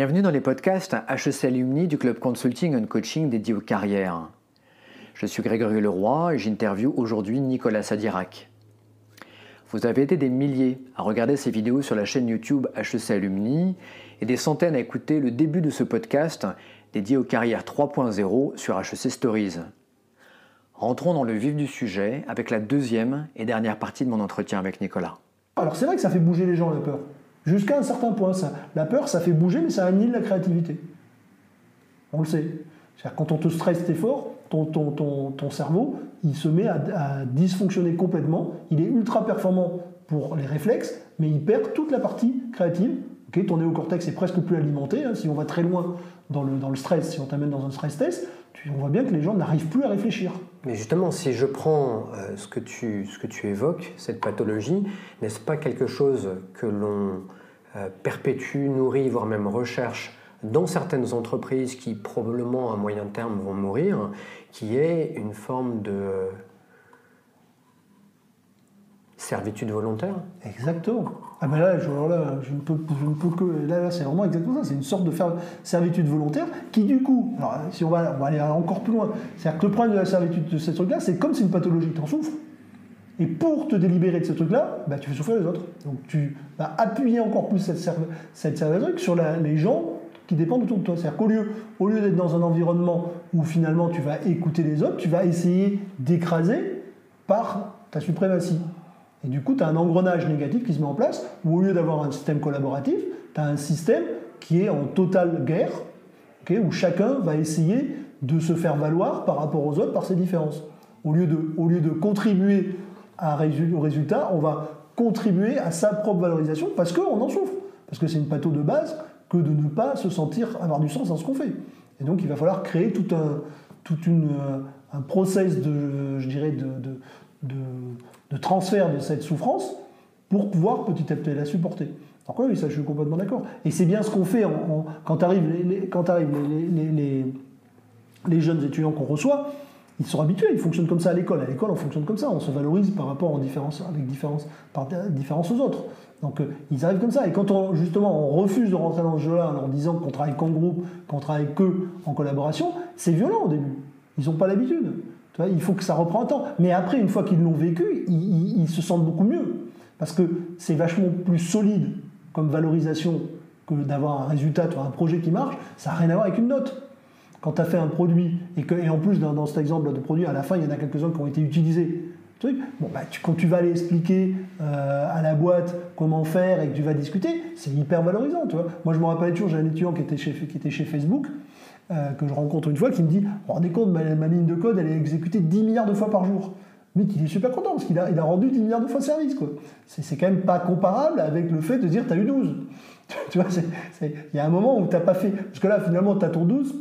Bienvenue dans les podcasts HEC Alumni du Club Consulting and Coaching dédié aux carrières. Je suis Grégory Leroy et j'interviewe aujourd'hui Nicolas Sadirac. Vous avez été des milliers à regarder ces vidéos sur la chaîne YouTube HEC Alumni et des centaines à écouter le début de ce podcast dédié aux carrières 3.0 sur HEC Stories. Rentrons dans le vif du sujet avec la deuxième et dernière partie de mon entretien avec Nicolas. Alors c'est vrai que ça fait bouger les gens la peur. Jusqu'à un certain point. La peur, ça fait bouger, mais ça annule la créativité. On le sait. C'est-à-dire quand on te stresse, t'es fort, ton, ton, ton, ton, cerveau, il se met à, dysfonctionner complètement. Il est ultra performant pour les réflexes, mais il perd toute la partie créative. Ton néocortex est presque plus alimenté. Hein. si on va très loin dans le, dans le stress, si on t'amène dans un stress test, on voit bien que les gens n'arrivent plus à réfléchir. Mais justement, si je prends euh, ce, que tu, ce que tu évoques, cette pathologie, n'est-ce pas quelque chose que l'on perpétue, nourrit, voire même recherche dans certaines entreprises qui probablement à moyen terme vont mourir, qui est une forme de servitude volontaire Exactement. Ah ben là, je, je, ne, peux, je ne peux que... Là, là c'est vraiment exactement ça. C'est une sorte de servitude volontaire qui, du coup, si on va, aller encore plus loin, c'est-à-dire que le problème de la servitude de ce truc-là, c'est comme c'est une pathologie, tu en souffres. Et pour te délibérer de ce truc-là, bah, tu fais souffrir les autres. Donc tu vas appuyer encore plus cette, cette truc sur les gens qui dépendent autour de toi. C'est-à-dire qu'au lieu, au lieu d'être dans un environnement où finalement tu vas écouter les autres, tu vas essayer d'écraser par ta suprématie. Et du coup, tu as un engrenage négatif qui se met en place, où au lieu d'avoir un système collaboratif, tu as un système qui est en totale guerre, où chacun va essayer de se faire valoir par rapport aux autres par ses différences. Au lieu de, au lieu de contribuer au résultat, on va contribuer à sa propre valorisation parce qu'on en souffre. Parce que c'est une pathologie de base que de ne pas se sentir avoir du sens dans ce qu'on fait. Et donc il va falloir créer tout un, toute une, euh, un process de, je dirais, de, de, de, transfert de cette souffrance pour pouvoir petit à petit la supporter. Donc oui, ça je suis complètement d'accord. Et c'est bien ce qu'on fait quand arrivent, les, les, jeunes étudiants qu'on reçoit ils sont habitués, ils fonctionnent comme ça à l'école. À l'école, on fonctionne comme ça, on se valorise par rapport en différence, avec différence, aux autres. Donc euh, ils arrivent comme ça. Et quand on, justement on refuse de rentrer dans ce jeu-là en disant qu'on travaille qu'en groupe, qu'on travaille que en collaboration, c'est violent au début. Ils n'ont pas l'habitude. Il faut que ça reprenne un temps. Mais après, une fois qu'ils l'ont vécu, ils, ils, se sentent beaucoup mieux. Parce que c'est vachement plus solide comme valorisation que d'avoir un résultat, un projet qui marche. Ça n'a rien à voir avec une note quand tu as fait un produit, et, que, en plus dans, cet exemple de produit, à la fin, il y en a quelques-uns qui ont été utilisés. Bon, bah, quand tu vas aller expliquer euh, à la boîte comment faire et que tu vas discuter, c'est hyper valorisant. Moi, je me rappelle toujours, j'ai un étudiant qui était chez, Facebook, euh, que je rencontre une fois, qui me dit Rendez compte, ma, ma, ligne de code, elle est exécutée 10 milliards de fois par jour. Mais il est super content parce qu'il a, rendu 10 milliards de fois de service. C'est, quand même pas comparable avec le fait de dire tu as eu 12. tu vois, il y a un moment où tu n'as pas fait. Parce que là, finalement, tu as ton 12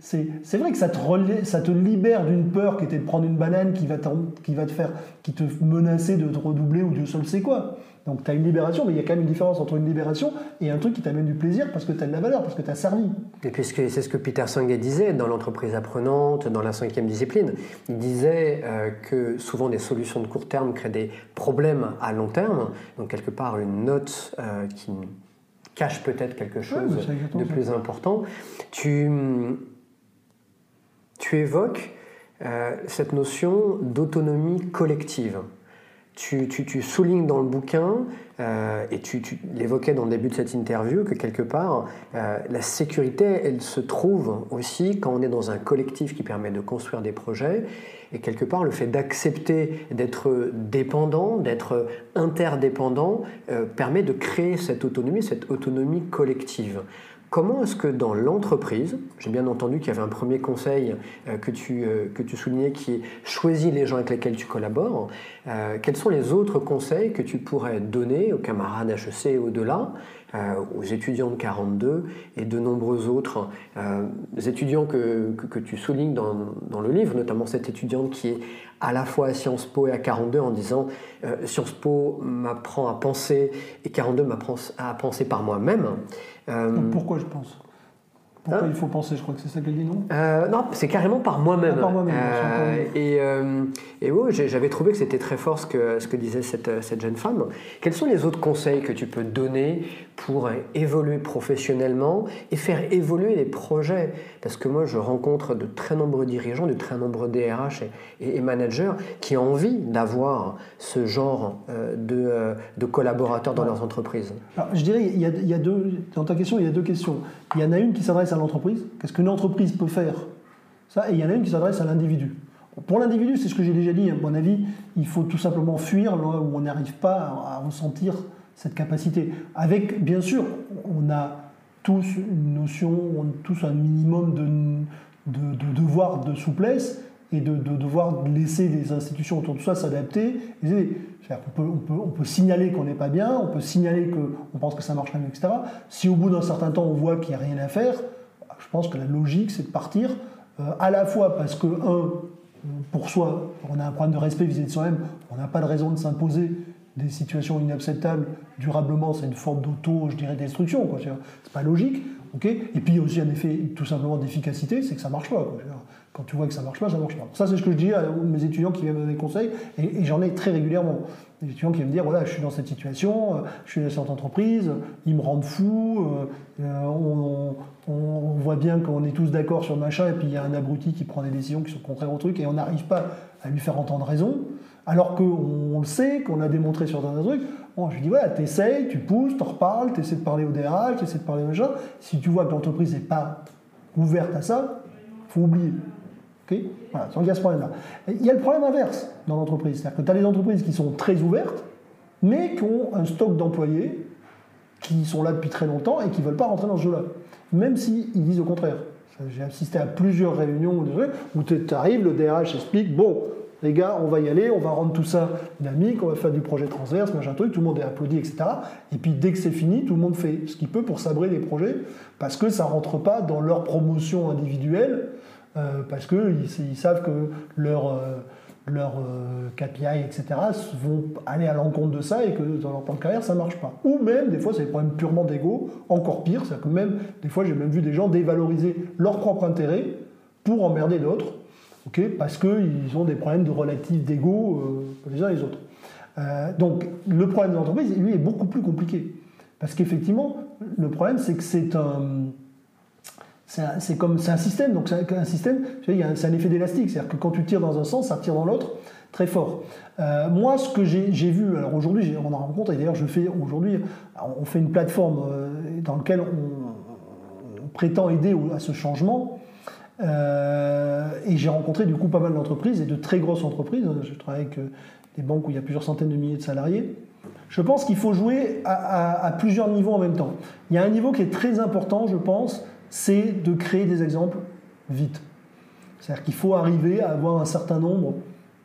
c'est vrai que ça te, libère d'une peur qui était de prendre une banane qui va, qui va te faire, menacer de te redoubler ou Dieu seul sait quoi. Donc tu as une libération, mais il y a quand même une différence entre une libération et un truc qui t'amène du plaisir parce que tu as de la valeur, parce que tu as servi. Et puisque c'est ce que Peter Senge disait dans l'entreprise apprenante, dans la cinquième discipline. Il disait euh, que souvent des solutions de court terme créent des problèmes à long terme. Donc quelque part une note euh, qui cache peut-être quelque chose de plus important. Tu, tu évoques euh, cette notion d'autonomie collective. Tu, soulignes dans le bouquin, euh, et tu, l'évoquais dans le début de cette interview, que quelque part, euh, la sécurité, elle se trouve aussi quand on est dans un collectif qui permet de construire des projets, et quelque part, le fait d'accepter d'être dépendant, d'être interdépendant, euh, permet de créer cette autonomie, cette autonomie collective. Comment est-ce que dans l'entreprise, j'ai bien entendu qu'il y avait un premier conseil euh, que, tu, euh, que tu soulignais qui est choisis les gens avec lesquels tu collabores, quels sont les autres conseils que tu pourrais donner aux camarades HEC et au-delà euh, aux étudiants de 42 et de nombreux autres euh, étudiants que, que, tu soulignes dans, dans, le livre, notamment cette étudiante qui est à la fois à Sciences Po et à 42 en disant euh, Sciences Po m'apprend à penser et 42 m'apprend à penser par moi-même. pourquoi je pense? Pourquoi Hein il faut penser? Je crois que c'est ça qu'elle dit, non? Euh, non, c'est carrément par moi-même. Ah, par moi-même, Euh, et euh, et j'ai- j'avais trouvé que c'était très fort ce que, ce que disait cette, cette jeune femme. Quels sont les autres conseils que tu peux donner pour euh, évoluer professionnellement et faire évoluer les projets? Parce que moi, je rencontre de très nombreux dirigeants, de très nombreux DRH et, managers qui ont envie d'avoir ce genre euh, de, euh, de collaborateurs dans leurs entreprises. Alors, je dirais, il y, a, il y a deux, dans ta question, il y a deux questions. Il y en a une qui s'adresse à l'entreprise, qu'est-ce qu'une entreprise peut faire? Ça, et il y en a une qui s'adresse à l'individu. Pour l'individu, c'est ce que j'ai déjà dit, à mon avis, il faut tout simplement fuir là où on n'arrive pas à, ressentir cette capacité. Avec, bien sûr, on a tous une notion, on a tous un minimum de devoir de souplesse et de, de devoir laisser les institutions autour de soi s'adapter. On peut, signaler qu'on n'est pas bien, on peut signaler qu'on pense que ça marche pas mieux, etc. Si au bout d'un certain temps on voit qu'il n'y a rien à faire, je pense que la logique c'est de partir euh, à la fois parce que, un, pour soi, on a un problème de respect vis-à-vis de soi-même, on n'a pas de raison de s'imposer des situations inacceptables durablement, c'est une forme d'auto, je dirais, destruction, quoi. C'est pas logique, Et puis il y a aussi un effet tout simplement d'efficacité, c'est que ça marche pas. Quand tu vois que ça marche pas, ça marche pas. Ça, c'est ce que je dis à mes étudiants qui viennent me donner des conseils, et, j'en ai très régulièrement. Des étudiants qui viennent me dire, voilà, je suis dans cette situation, euh, je suis dans cette entreprise, ils me rendent fou, euh, euh, on, voit bien qu'on est tous d'accord sur machin, et puis il y a un abruti qui prend des décisions qui sont contraires au truc, et on n'arrive pas à lui faire entendre raison, alors qu'on on le sait, qu'on a démontré sur certains trucs. Bon, je lui dis, voilà, t'essayes, tu pousses, t'en reparles, t'essaies de parler au DRH, t'essaies de parler machin. Si tu vois que l'entreprise n'est pas ouverte à ça, faut oublier. Voilà, donc il y a ce problème-là. Il y a le problème inverse dans l'entreprise. C'est-à-dire que tu as des entreprises qui sont très ouvertes, mais qui ont un stock d'employés qui sont là depuis très longtemps et qui ne veulent pas rentrer dans ce jeu-là. Même s'ils disent au contraire. J'ai assisté à plusieurs réunions où tu arrives, le DRH explique, bon, les gars, on va y aller, on va rendre tout ça dynamique, on va faire du projet transverse, machin truc, tout le monde est applaudi, etc. Et puis dès que c'est fini, tout le monde fait ce qu'il peut pour sabrer les projets, parce que ça rentre pas dans leur promotion individuelle, euh, parce qu'ils ils savent que leur, euh, leur euh, KPI, etc., vont aller à l'encontre de ça et que dans leur plan de carrière, ça marche pas. Ou même, des fois, c'est des problèmes purement d'ego, encore pire, c'est-à-dire que même, des fois, j'ai même vu des gens dévaloriser leur propre intérêt pour emmerder d'autres, ok, parce qu'ils ont des problèmes de relatif d'ego euh, les uns et les autres. Donc, le problème de l'entreprise, lui, est beaucoup plus compliqué. Parce qu'effectivement, le problème, c'est que c'est un c'est un, système, donc c'est un système, c'est un effet d'élastique, c'est-à-dire que quand tu tires dans un sens, ça tire dans l'autre très fort. Euh, moi, ce que j'ai vu, alors aujourd'hui, on en rencontre, et d'ailleurs, je fais aujourd'hui, on fait une plateforme euh, dans laquelle on, prétend aider à ce changement. Euh, et j'ai rencontré du coup pas mal d'entreprises et de très grosses entreprises. Je travaille avec des banques où il y a plusieurs centaines de milliers de salariés. Je pense qu'il faut jouer à plusieurs niveaux en même temps. Il y a un niveau qui est très important, je pense, c'est de créer des exemples vite. C'est-à-dire qu'il faut arriver à avoir un certain nombre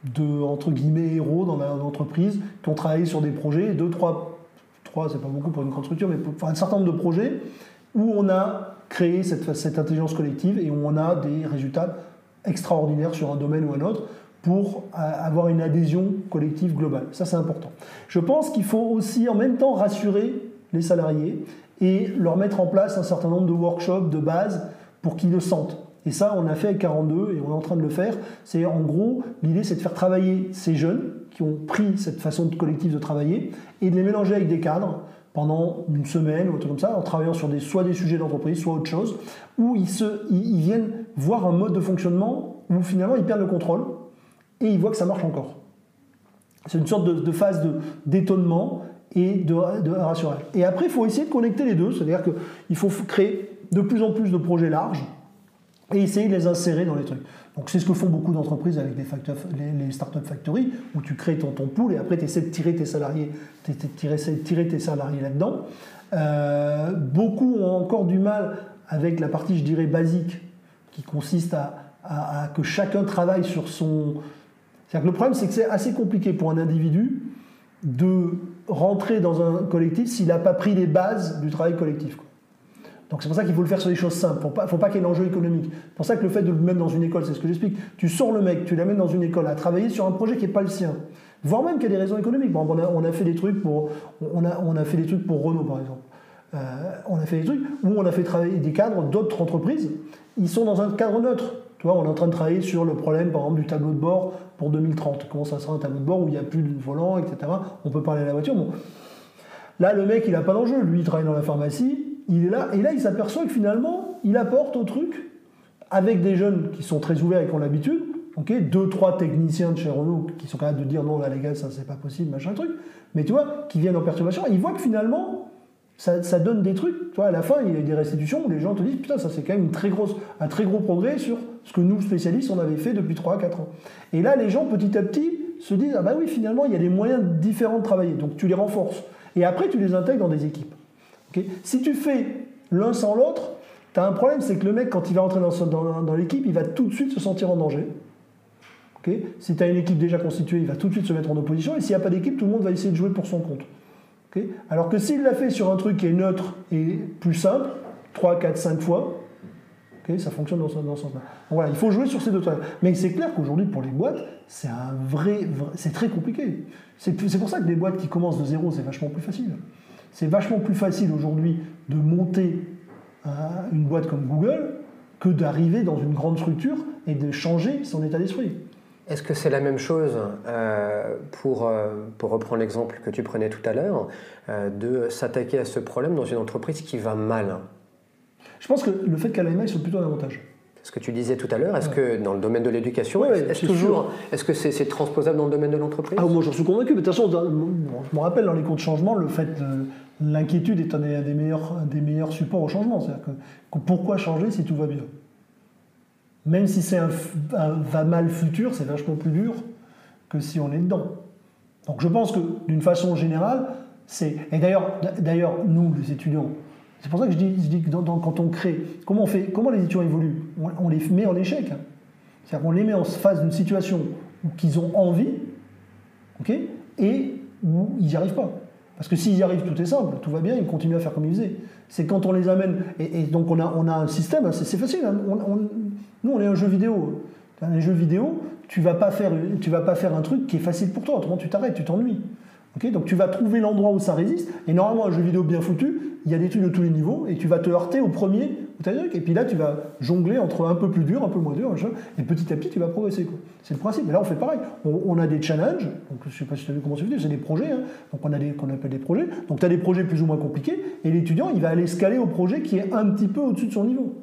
de guillemets héros dans l'entreprise qui ont travaillé sur des projets, deux, trois, trois, c'est pas beaucoup pour une grande structure, mais un certain nombre de projets où on a créé cette, cette intelligence collective et où on a des résultats extraordinaires sur un domaine ou un autre pour avoir une adhésion collective globale. Ça, c'est important. Je pense qu'il faut aussi en même temps rassurer les salariés et leur mettre en place un certain nombre de workshops de base pour qu'ils le sentent. Et ça, on a fait avec 42 et on est en train de le faire. C'est en gros, l'idée, c'est de faire travailler ces jeunes qui ont pris cette façon de collective de travailler et de les mélanger avec des cadres pendant une semaine ou un truc comme ça, en travaillant sur des, soit des sujets d'entreprise, soit autre chose, où ils, se, ils, viennent voir un mode de fonctionnement où finalement ils perdent le contrôle et ils voient que ça marche encore. C'est une sorte de, de phase d'étonnement et de, de rassurage. Et après, il faut essayer de connecter les deux, c'est-à-dire qu'il faut créer de plus en plus de projets larges et essayer de les insérer dans les trucs. Donc c'est ce que font beaucoup d'entreprises avec les, factor- les, les startup factory, où tu crées ton, pool et après tu essaies de tirer tes salariés, salariés là-dedans. Euh, beaucoup ont encore du mal avec la partie, je dirais, basique, qui consiste à- à que chacun travaille sur son... C'est-à-dire que le problème, c'est que c'est assez compliqué pour un individu de rentrer dans un collectif s'il n'a pas pris les bases du travail collectif. Donc c'est pour ça qu'il faut le faire sur des choses simples. Il ne faut pas, qu'il y ait l'enjeu économique. C'est pour ça que le fait de le mettre dans une école, c'est ce que j'explique. Tu sors le mec, tu l'amènes dans une école à travailler sur un projet qui n'est pas le sien. Voire même qu'il y a des raisons économiques. Bon, on, a, on a fait des trucs pour, on a, on a fait des trucs pour Renault par exemple. on a fait des trucs où on a fait travailler des cadres d'autres entreprises. Ils sont dans un cadre neutre. Tu vois, on est en train de travailler sur le problème, par exemple, du tableau de bord pour 2030. Comment ça sera un tableau de bord où il n'y a plus de volant, etc. On peut parler de la voiture. Bon. Là, le mec, il n'a pas d'enjeu. Lui, il travaille dans la pharmacie. Il est là. Et là, il s'aperçoit que finalement, il apporte au truc, avec des jeunes qui sont très ouverts et qui ont l'habitude, ok, deux, trois techniciens de chez Renault qui sont capables de dire non, là, les gars, ça, c'est pas possible, machin truc. Mais tu vois, qui viennent en perturbation. Il voit que finalement, ça, donne des trucs. Tu vois, à la fin, il y a des restitutions où les gens te disent Putain, ça c'est quand même un très gros progrès sur ce que nous, spécialistes, on avait fait depuis 3 à 4 ans. Et là, les gens, petit à petit, se disent Ah bah oui, finalement, il y a des moyens différents de travailler. Donc tu les renforces. Et après, tu les intègres dans des équipes. si tu fais l'un sans l'autre, tu as un problème, c'est que le mec, quand il va rentrer dans, l'équipe, il va tout de suite se sentir en danger. si tu as une équipe déjà constituée, il va tout de suite se mettre en opposition. Et s'il n'y a pas d'équipe, tout le monde va essayer de jouer pour son compte. Alors que s'il l'a fait sur un truc qui est neutre et plus simple, 3, 4, 5 fois, ça fonctionne dans ce, sens-là. Voilà, il faut jouer sur ces deux trucs. Mais c'est clair qu'aujourd'hui, pour les boîtes, c'est un vrai, c'est très compliqué. C'est pour ça que les boîtes qui commencent de zéro, c'est vachement plus facile. C'est vachement plus facile aujourd'hui de monter une boîte comme Google que d'arriver dans une grande structure et de changer son état d'esprit. Est-ce que c'est la même chose euh, pour, euh, pour reprendre l'exemple que tu prenais tout à l'heure, euh, de s'attaquer à ce problème dans une entreprise qui va mal? Je pense que le fait qu'elle aille mal, c'est plutôt un avantage. Ce que tu disais tout à l'heure, est-ce que dans le domaine de l'éducation, est-ce toujours, est-ce que c'est, transposable dans le domaine de l'entreprise? Ah, Moi, j'en suis convaincu. Mais de toute façon, je me rappelle dans les cours de changement, le fait l'inquiétude est un des, meilleurs, des meilleurs supports au changement. C'est-à-dire que pourquoi changer si tout va bien? Même si c'est un, va mal futur, c'est vachement plus dur que si on est dedans. Donc je pense que d'une façon générale, c'est. Et d'ailleurs, d'ailleurs, nous, les étudiants, c'est pour ça que je dis, que quand on crée, comment, on fait, comment les étudiants évoluent? On, les met en échec. C'est-à-dire qu'on les met en face d'une situation où qu'ils ont envie, ok, et où ils n'y arrivent pas. Parce que s'ils y arrivent, tout est simple, tout va bien, ils continuent à faire comme ils faisaient. C'est quand on les amène, et, donc on a, un système, hein, c'est facile, hein. nous on est un jeu vidéo. Un jeu vidéo, tu vas pas faire, vas pas faire un truc qui est facile pour toi, autrement tu t'arrêtes, tu t'ennuies. donc tu vas trouver l'endroit où ça résiste, et normalement un jeu vidéo bien foutu, il y a des trucs de tous les niveaux, et tu vas te heurter au premier et puis là, tu vas jongler entre un peu plus dur, un peu moins dur, et petit à petit, tu vas progresser. C'est le principe. Et là, on fait pareil. On, a des challenges, donc je ne sais pas si tu as vu comment c'est fait, c'est des projets, hein. donc on a des qu'on appelle des projets. Donc tu as des projets plus ou moins compliqués, et l'étudiant, il va aller scaler au projet qui est un petit peu au-dessus de son niveau.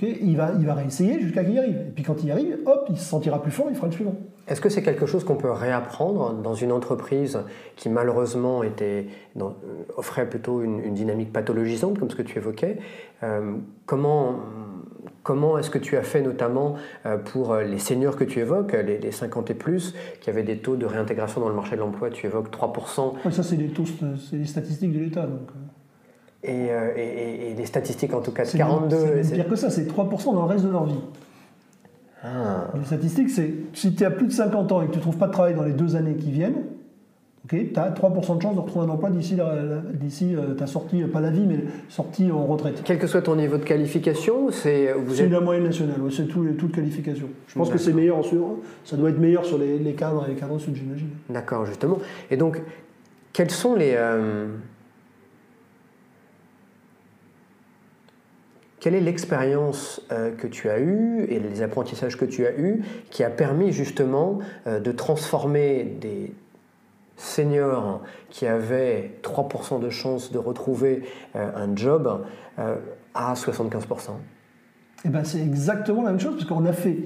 il, va, il va réessayer jusqu'à qu'il y arrive. Et puis quand il y arrive, hop, il se sentira plus fort, il fera le suivant. Est-ce que c'est quelque chose qu'on peut réapprendre dans une entreprise qui malheureusement était, offrait plutôt une, dynamique pathologisante, comme ce que tu évoquais euh, Comment, comment est-ce que tu as fait notamment euh, pour les seniors que tu évoques, les, 50 et plus, qui avaient des taux de réintégration dans le marché de l'emploi Tu évoques 3%. ça, c'est les, taux, c'est les statistiques de l'État. Donc. Euh. Et, et, les statistiques en tout cas de 42. C'est pire que ça, c'est 3% dans le reste de leur vie. Ah. Les statistiques, c'est si tu as plus de 50 ans et que tu ne trouves pas de travail dans les deux années qui viennent, tu as 3% de chance de retrouver un emploi d'ici, euh, ta sortie, pas la vie, mais sortie en retraite. Quel que soit ton niveau de qualification, c'est. c'est la moyenne nationale, c'est tout, toute qualification. Je pense que c'est meilleur sur. Ça doit être meilleur sur les, cadres et les cadres sud, j'imagine. D'accord, justement. Et donc, quels sont les. Euh, Quelle est l'expérience euh, que tu as eue et les apprentissages que tu as eus qui a permis justement euh, de transformer des seniors qui avaient 3% de chance de retrouver euh, un job à 75% eh ben, C'est exactement la même chose, parce qu'on a fait,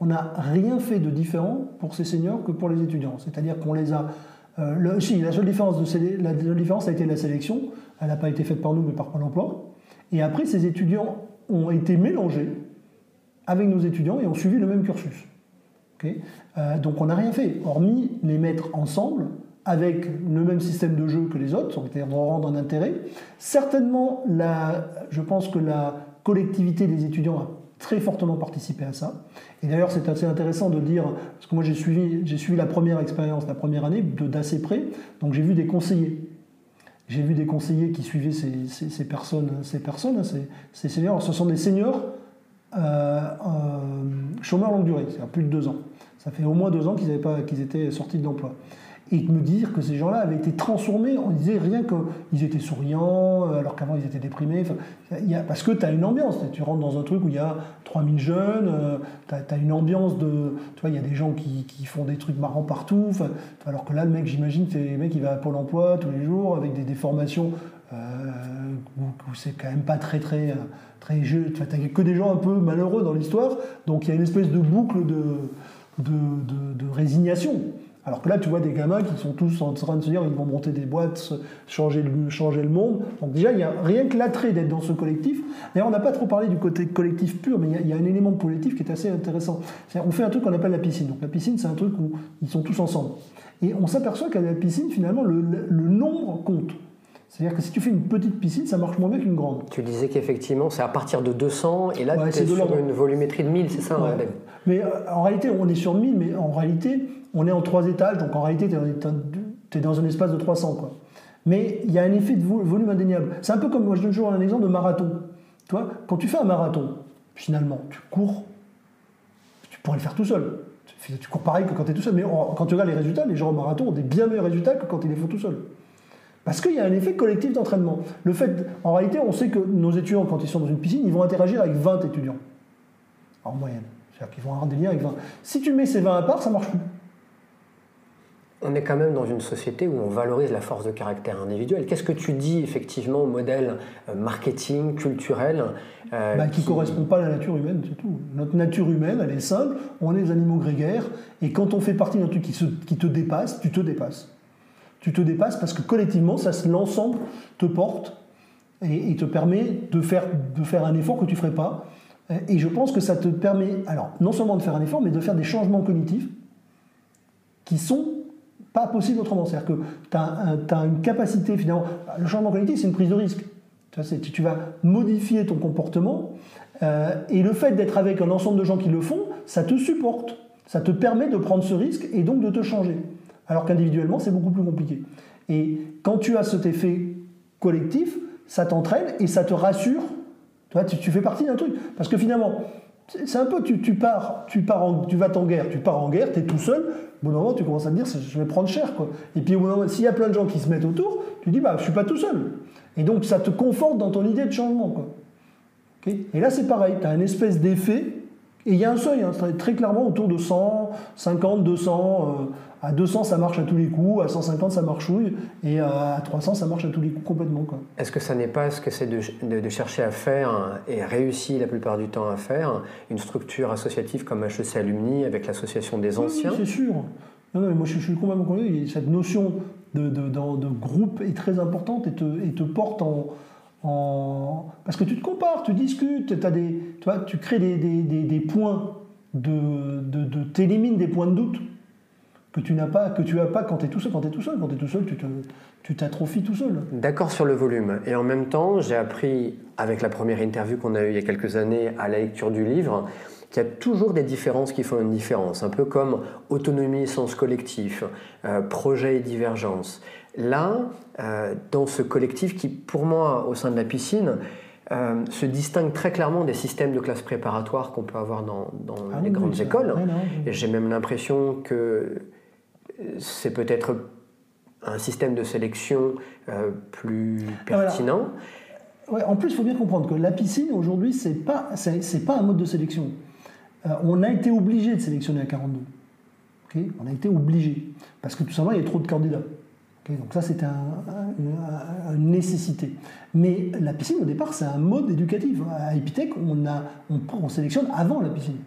on n'a rien fait de différent pour ces seniors que pour les étudiants. C'est-à-dire qu'on les a... Le, si, la seule, différence la différence a été la sélection. Elle n'a pas été faite par nous, mais par Pôle emploi. Et après, ces étudiants ont été mélangés avec nos étudiants et ont suivi le même cursus. Euh, donc on n'a rien fait, hormis les mettre ensemble avec le même système de jeu que les autres, c'est-à-dire rendre un intérêt. Certainement, je pense que la collectivité des étudiants a très fortement participé à ça. Et d'ailleurs, c'est assez intéressant de dire, parce que moi j'ai suivi, suivi la première expérience, la première année, d'assez près, donc j'ai vu des conseillers j'ai vu des conseillers qui suivaient ces, personnes, ces personnes, hein, ces, seniors. Ce sont des seniors euh, euh, chômeurs longue durée, c'est-à-dire plus de deux ans. Ça fait au moins deux ans qu'ils, pas, qu'ils étaient sortis de l'emploi. Et me dire que ces gens-là avaient été transformés, on disait rien qu'ils étaient souriants, euh, alors qu'avant ils étaient déprimés. parce que tu as une ambiance, tu rentres dans un truc où il y a 3000 jeunes, euh, tu as, une ambiance de. Tu vois, il y a des gens qui, font des trucs marrants partout, alors que là, le mec, j'imagine, c'est le mec qui va à Pôle emploi tous les jours avec des, des formations euh, où, c'est quand même pas très très très jeu. Tu n'as que des gens un peu malheureux dans l'histoire, donc il y a une espèce de boucle de, de, de, de résignation. Alors que là, tu vois des gamins qui sont tous en train de se dire ils vont monter des boîtes, changer le, monde. Donc déjà, il y a rien que l'attrait d'être dans ce collectif. D'ailleurs, on n'a pas trop parlé du côté collectif pur, mais il y, a, un élément collectif qui est assez intéressant. on fait un truc qu'on appelle la piscine. Donc la piscine, c'est un truc où ils sont tous ensemble. Et on s'aperçoit qu'à la piscine, finalement, le, le nombre compte. C'est-à-dire que si tu fais une petite piscine, ça marche moins bien qu'une grande. Tu disais qu'effectivement, c'est à partir de 200, et là, tu es sur une volumétrie de 1000, c'est ça hein, Mais euh, en réalité, on est sur 1000, mais en réalité, on est en trois étages, donc en réalité, tu es, dans un espace de 300. Quoi. Mais il y a un effet de volume indéniable. C'est un peu comme, moi je donne toujours un exemple de marathon. Tu vois, quand tu fais un marathon, finalement, tu cours, tu pourrais le faire tout seul. Tu cours pareil que quand tu es tout seul, mais quand tu regardes les résultats, les gens au marathon ont des bien meilleurs résultats que quand ils les font tout seuls. Parce qu'il y a un effet collectif d'entraînement. Le fait, en réalité, on sait que nos étudiants, quand ils sont dans une piscine, ils vont interagir avec 20 étudiants. En moyenne. C'est-à-dire qu'ils vont avoir des liens avec 20. Si tu mets ces 20 à part, ça marche plus. On est quand même dans une société où on valorise la force de caractère individuel. Qu'est-ce que tu dis effectivement au modèle euh, marketing, culturel euh, bah, Qui ne correspond pas à la nature humaine, c'est tout. Notre nature humaine, elle est simple, on est des animaux grégaires, et quand on fait partie d'un truc qui, qui te dépasse, tu te dépasses tu te dépasses parce que collectivement, ça, l'ensemble te porte et, te permet de faire, de faire un effort que tu ne ferais pas. Et je pense que ça te permet, alors, non seulement de faire un effort, mais de faire des changements cognitifs qui sont pas possibles autrement. C'est-à-dire que tu as, une capacité, finalement, le changement cognitif, c'est une prise de risque. Tu, tu vas modifier ton comportement, euh, et le fait d'être avec un ensemble de gens qui le font, ça te supporte. Ça te permet de prendre ce risque et donc de te changer alors qu'individuellement, c'est beaucoup plus compliqué. Et quand tu as cet effet collectif, ça t'entraîne et ça te rassure. Tu, fais partie d'un truc. Parce que finalement, c'est un peu, tu, pars, tu, pars tu vas en guerre, tu pars en guerre, tu es tout seul, au bout d'un moment, tu commences à te dire, je vais prendre cher. Et puis, au bout d'un moment, s'il y a plein de gens qui se mettent autour, tu dis, bah, je suis pas tout seul. Et donc, ça te conforte dans ton idée de changement. Quoi. et là, c'est pareil, tu as une espèce d'effet, et il y a un seuil, hein, très clairement, autour de 100, 50, 200. À 200, ça marche à tous les coups, à 150, ça marchouille, et à 300, ça marche à tous les coups complètement. Est-ce que ça n'est pas ce que c'est de, de, chercher à faire, et réussi la plupart du temps à faire, une structure associative comme HEC Alumni avec l'association des anciens Oui, c'est sûr. Non, non, moi je, suis complètement convaincu, cette notion de, de, de, groupe est très importante et te, et te porte en, en, Parce que tu te compares, tu discutes, as des, tu crées des, des, des, des points de... de, de t'élimines des points de doute que tu n'as pas, que tu as pas quand tu es tout seul. Quand tu es tout seul, quand tu es tout seul, tu, t'atrophies tout seul. D'accord sur le volume. Et en même temps, j'ai appris, avec la première interview qu'on a eue il y a quelques années à la lecture du livre, qu'il y a toujours des différences qui font une différence, un peu comme autonomie, sens collectif, euh, projet et divergence. Là, euh, dans ce collectif qui, pour moi, au sein de la piscine, euh, se distingue très clairement des systèmes de classe préparatoires qu'on peut avoir dans, ah les grandes écoles. Et j'ai même l'impression que c'est peut-être un système de sélection euh, plus ah, pertinent. Ouais, en plus, il faut bien comprendre que la piscine, aujourd'hui, ce n'est pas, c'est, pas un mode de sélection. Euh, on a été obligé de sélectionner à 42. on a été obligé. Parce que tout simplement, il y a trop de candidats. donc ça, c'était une nécessité. Mais la piscine, au départ, c'est un mode éducatif. À Epitech, on, a, on sélectionne avant la piscine.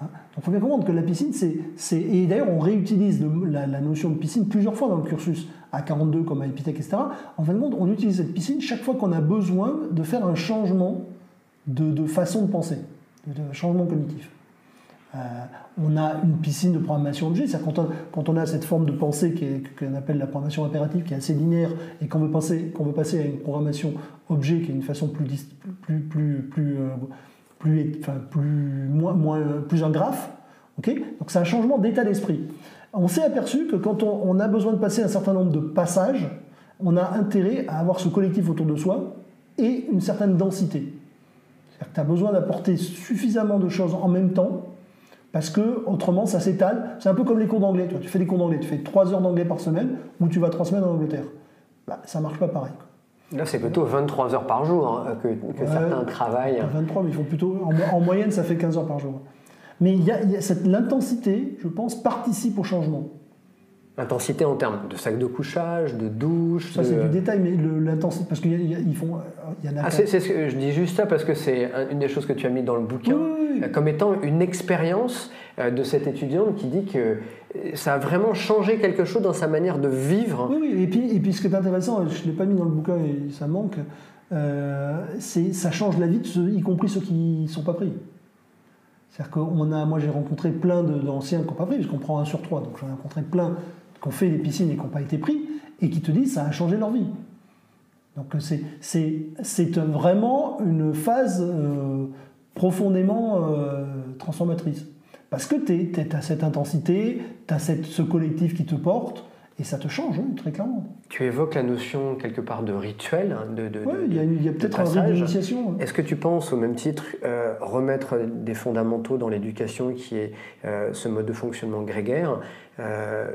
Donc il faut bien comprendre que la piscine, c'est. Et d'ailleurs, on réutilise la, notion de piscine plusieurs fois dans le cursus, à 42 comme à Epitech, etc. En fin de compte, on utilise cette piscine chaque fois qu'on a besoin de faire un changement de, façon de penser, de, changement cognitif. Euh, on a une piscine de programmation objet, c'est-à-dire quand, on, a cette forme de pensée qu'on appelle la programmation impérative, qui est assez linéaire, et qu'on veut, veut passer à une programmation objet qui est une façon plus, plus euh, plus, moins, plus un graphe. Donc c'est un changement d'état d'esprit. On s'est aperçu que quand on, a besoin de passer un certain nombre de passages, on a intérêt à avoir ce collectif autour de soi et une certaine densité. C'est-à-dire que tu as besoin d'apporter suffisamment de choses en même temps Parce que autrement, ça s'étale. C'est un peu comme les cours d'anglais. Tu fais des cours d'anglais, tu fais 3 heures d'anglais par semaine ou tu vas 3 semaines en Angleterre. Bah, ça marche pas pareil. Là, c'est plutôt 23 heures par jour hein, que, certains travaillent. 23, mais ils font plutôt. En, moyenne, ça fait 15 heures par jour. Mais il y a, l'intensité, je pense, participe au changement. L'intensité en termes de sac de couchage, de douche. Ça, c'est du détail, mais l'intensité, parce font. Y en a ah, c'est, je dis juste ça parce que c'est une des choses que tu as mis dans le bouquin comme étant une expérience euh, de cette étudiante qui dit que euh, ça a vraiment changé quelque chose dans sa manière de vivre. Oui, oui. Et, puis, et puis ce qui est intéressant, je ne l'ai pas mis dans le bouquin et ça manque, euh, c'est ça change la vie, de ceux, y compris ceux qui ne sont pas pris. C'est-à-dire qu'on a, moi j'ai rencontré plein d'anciens qui n'ont pas pris, parce qu'on prend un sur trois, donc j'en ai rencontré plein qui ont fait les piscines et qui n'ont pas été pris, et qui te disent ça a changé leur vie. Donc c'est vraiment une phase profondément transformatrice. Parce que tu as cette intensité, tu as ce collectif qui te porte, et ça te change, hein, très clairement. Tu évoques la notion quelque part de rituel, hein, de, Oui, il y a, peut-être un rite d'initiation. Est-ce que tu penses, au même titre, euh, remettre des fondamentaux dans l'éducation, qui est euh, ce mode de fonctionnement grégaire, euh,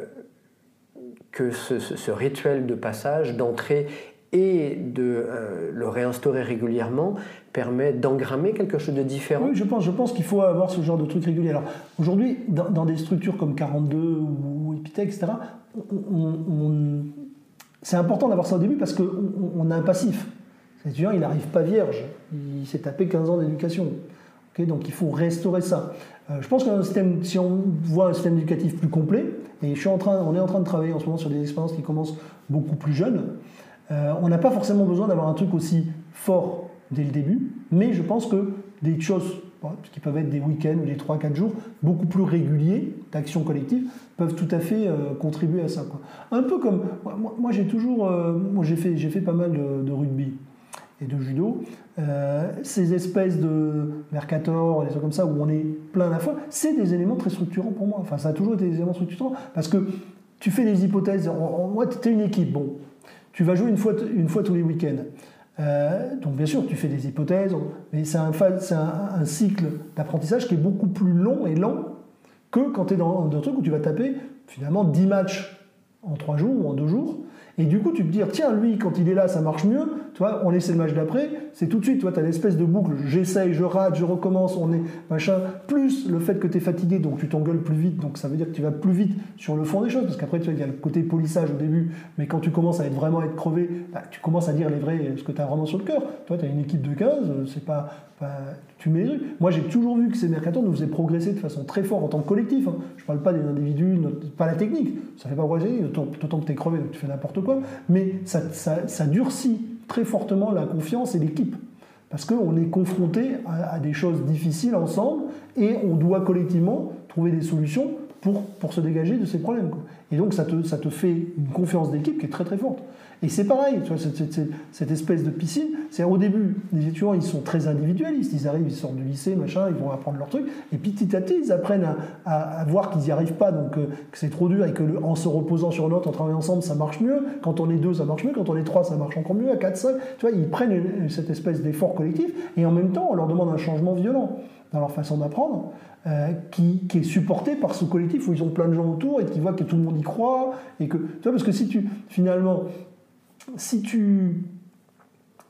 que ce, rituel de passage, d'entrée et de euh, le réinstaurer régulièrement permet d'engrammer quelque chose de différent Oui, je pense, je pense qu'il faut avoir ce genre de truc régulier. Alors aujourd'hui, dans, des structures comme 42 ou Epitech, etc., c'est important d'avoir ça au début parce qu'on a un passif. Cet étudiant, il n'arrive pas vierge. Il s'est tapé 15 ans d'éducation. donc il faut restaurer ça. Euh, je pense que système, si on voit un système éducatif plus complet, et on est en train de travailler en ce moment sur des expériences qui commencent beaucoup plus jeunes, euh, on n'a pas forcément besoin d'avoir un truc aussi fort dès le début, mais je pense que des choses qui peuvent être des week-ends ou des 3-4 jours, beaucoup plus réguliers d'action collective, peuvent tout à fait euh, contribuer à ça. Un peu comme, moi, j'ai toujours, euh, j'ai fait pas mal de, rugby et de judo, ces espèces de Mercator, des trucs comme ça, où on est plein à la fois, c'est des éléments très structurants pour moi. Enfin, ça a toujours été des éléments structurants, parce que tu fais des hypothèses, moi, tu es une équipe, bon, tu vas jouer une fois, une fois tous les week-ends. Euh, donc bien sûr, tu fais des hypothèses, mais c'est un, un, cycle d'apprentissage qui est beaucoup plus long et lent que quand tu es dans un truc où tu vas taper finalement 10 matchs en 3 jours ou en 2 jours. Et du coup, tu te dis, tiens, lui, quand il est là, ça marche mieux. Tu vois, on essaie le match d'après, c'est tout de suite, tu as l'espèce de boucle, j'essaye, je rate, je recommence, on est machin, plus le fait que tu es fatigué, donc tu t'engueules plus vite, donc ça veut dire que tu vas plus vite sur le fond des choses, parce qu'après, tu vois, il y a le côté polissage au début, mais quand tu commences à être vraiment à être crevé, bah, tu commences à dire les vrais, ce que tu as vraiment sur le cœur. Toi, tu as une équipe de 15, c'est pas, tu mets Moi, j'ai toujours vu que ces mercators nous faisaient progresser de façon très forte en tant que collectif. Hein. Je parle pas des individus, pas la technique, ça fait pas progresser, d'autant que tu es crevé, tu fais n'importe quoi, mais ça durcit très fortement la confiance et l'équipe. Parce qu'on est confronté à, des choses difficiles ensemble et on doit collectivement trouver des solutions pour, se dégager de ces problèmes. Et donc ça te, ça te fait une confiance d'équipe qui est très très forte. Et c'est pareil, vois, cette, espèce de piscine, c'est au début, les étudiants, ils sont très individualistes, ils arrivent, ils sortent du lycée, machin, ils vont apprendre leur truc, et petit à petit, ils apprennent à, voir qu'ils n'y arrivent pas, donc euh, que c'est trop dur, et que en se reposant sur l'autre, en travaillant ensemble, ça marche mieux, quand on est deux, ça marche mieux, quand on est trois, ça marche encore mieux, à quatre, cinq, tu vois, ils prennent cette espèce d'effort collectif, et en même temps, on leur demande un changement violent dans leur façon d'apprendre, euh, qui, qui, est supporté par ce collectif où ils ont plein de gens autour et qui voient que tout le monde y croit. Et que, tu vois, parce que si tu, finalement, si tu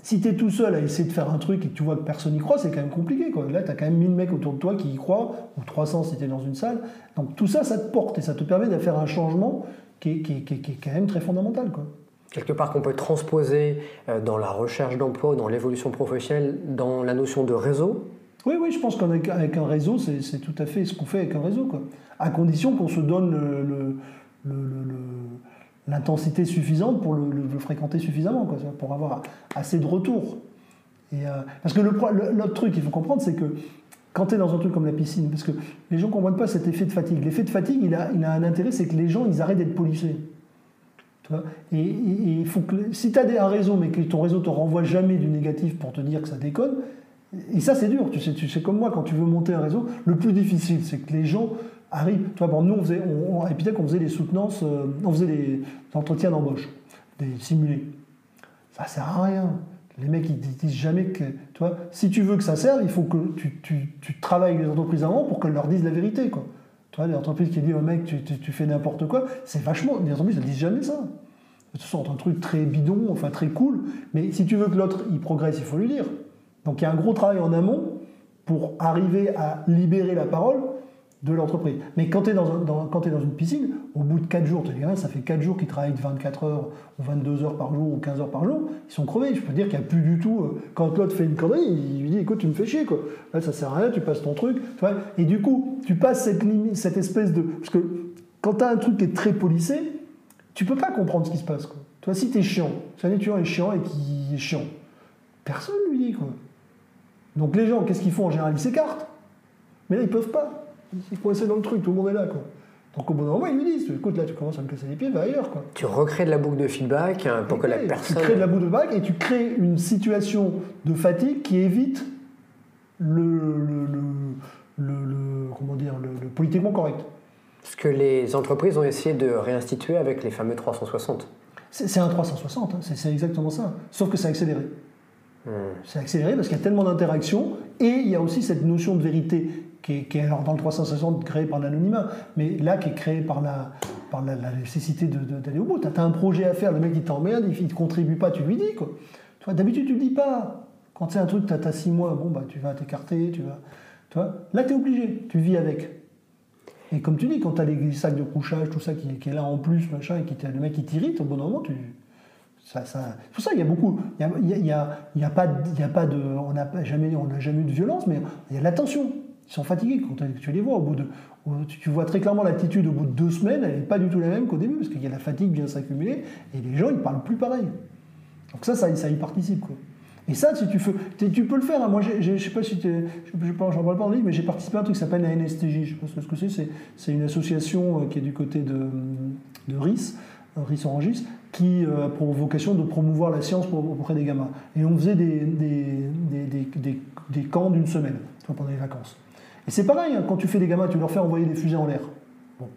si es tout seul à essayer de faire un truc et que tu vois que personne n'y croit, c'est quand même compliqué. Quoi. Là, tu as quand même 1000 mecs autour de toi qui y croient, ou 300 si tu es dans une salle. Donc tout ça, ça te porte et ça te permet de un changement qui est, qui qui quand même très fondamental. Quoi. Quelque part qu'on peut transposer euh, dans la recherche d'emploi, dans l'évolution professionnelle, dans la notion de réseau Oui, oui, je pense qu'avec un réseau, c'est tout à fait ce qu'on fait avec un réseau. Quoi. À condition qu'on se donne l'intensité suffisante pour le, fréquenter suffisamment, quoi, pour avoir assez de retour. Et, euh, parce que l'autre truc qu'il faut comprendre, c'est que quand tu es dans un truc comme la piscine, parce que les gens ne comprennent pas cet effet de fatigue. L'effet de fatigue, il a, il a un intérêt, c'est que les gens, ils arrêtent d'être policiers. et, il faut que, si tu as un réseau, mais que ton réseau te renvoie jamais du négatif pour te dire que ça déconne, et ça c'est dur, tu sais, tu sais comme moi, quand tu veux monter un réseau, le plus difficile, c'est que les gens arrive. Tu vois, bon, nous, on faisait, on, on faisait des soutenances, euh, on faisait des entretiens d'embauche, des simulés. Ça sert à rien. Les mecs, ils disent jamais que. Tu vois, si tu veux que ça serve, il faut que tu, tu, tu travailles avec les entreprises avant pour qu'elles leur disent la vérité. Quoi. Tu vois, les entreprises qui disent au mec, tu, tu, fais n'importe quoi, c'est vachement. Les entreprises ne disent jamais ça. Ce sont un truc très bidon, enfin très cool, mais si tu veux que l'autre il progresse, il faut lui dire. Donc il y a un gros travail en amont pour arriver à libérer la parole de l'entreprise. Mais quand tu es dans, es dans une piscine, au bout de 4 jours, tu dis, ça fait 4 jours qu'ils travaillent 24 heures ou 22 heures par jour ou 15 heures par jour, ils sont crevés. Je peux dire qu'il n'y a plus du tout. Euh, quand l'autre fait une connerie, il lui dit, écoute, tu me fais chier, quoi. Là, ça sert à rien, tu passes ton truc. Tu vois et du coup, tu passes cette, espèce de. Parce que quand tu as un truc qui est très polissé, tu peux pas comprendre ce qui se passe, quoi. Toi, si tu es chiant, si un étudiant est chiant et qui est chiant, personne lui dit, quoi. Donc les gens, qu'est-ce qu'ils font en général? Ils s'écartent. Mais là, ils peuvent pas. Ils sont coincés dans le truc, tout le monde est là. Quoi. Donc au bout d'un moment, ils lui disent écoute, là, tu commences à me casser les pieds, va ailleurs. Quoi. Tu recrées de la boucle de feedback hein, pour que la personne. Tu crées de la boucle de feedback et tu crées une situation de fatigue qui évite le, le, le, comment dire, le, politiquement correct. Ce que les entreprises ont essayé de réinstituer avec les fameux 360. C'est un 360, hein, c'est exactement ça. Sauf que c'est accéléré. C'est accéléré parce qu'il y a tellement d'interactions et il y a aussi cette notion de vérité qui est, alors dans le 360 créé par l'anonymat, mais là qui est créé par la, par la, nécessité d'aller au bout. Tu un projet à faire, le mec il t'emmerde, il ne contribue pas, tu lui dis quoi. D'habitude tu ne dis pas. Quand c'est un truc, tu as, 6 mois, bon bah tu vas t'écarter, tu vas. Tu vois là tu es obligé, tu vis avec. Et comme tu dis, quand tu as les sacs de couchage, tout ça qui, est là en plus, machin, et qui le mec qui t'irrite, au bon moment, tu, ça, ça, pour ça, il y a beaucoup. Il n'y a, pas, de. On n'a jamais, jamais eu de violence, mais il y a de la tension. Ils sont fatigués quand tu les vois. Au bout de, tu vois très clairement l'attitude au bout de deux semaines, elle n'est pas du tout la même qu'au début, parce qu'il y a la fatigue vient s'accumuler, et les gens, ils parlent plus pareil. Donc ça, ça, ça y participe. Quoi. Et ça, si tu, fais, tu peux le faire. Hein. Moi, je ne sais pas si tu j'en parle pas en ligne, mais j'ai participé à un truc qui s'appelle la NSTJ. Je ne sais pas ce que c'est. C'est une association euh, qui est du côté de, de RIS, euh, RIS Orangis, qui a euh, pour vocation de promouvoir la science auprès des gamins. Et on faisait des, camps d'une semaine pendant les vacances. Et c'est pareil, hein, quand tu fais des gamins, tu leur fais envoyer des fusées en l'air. Bon.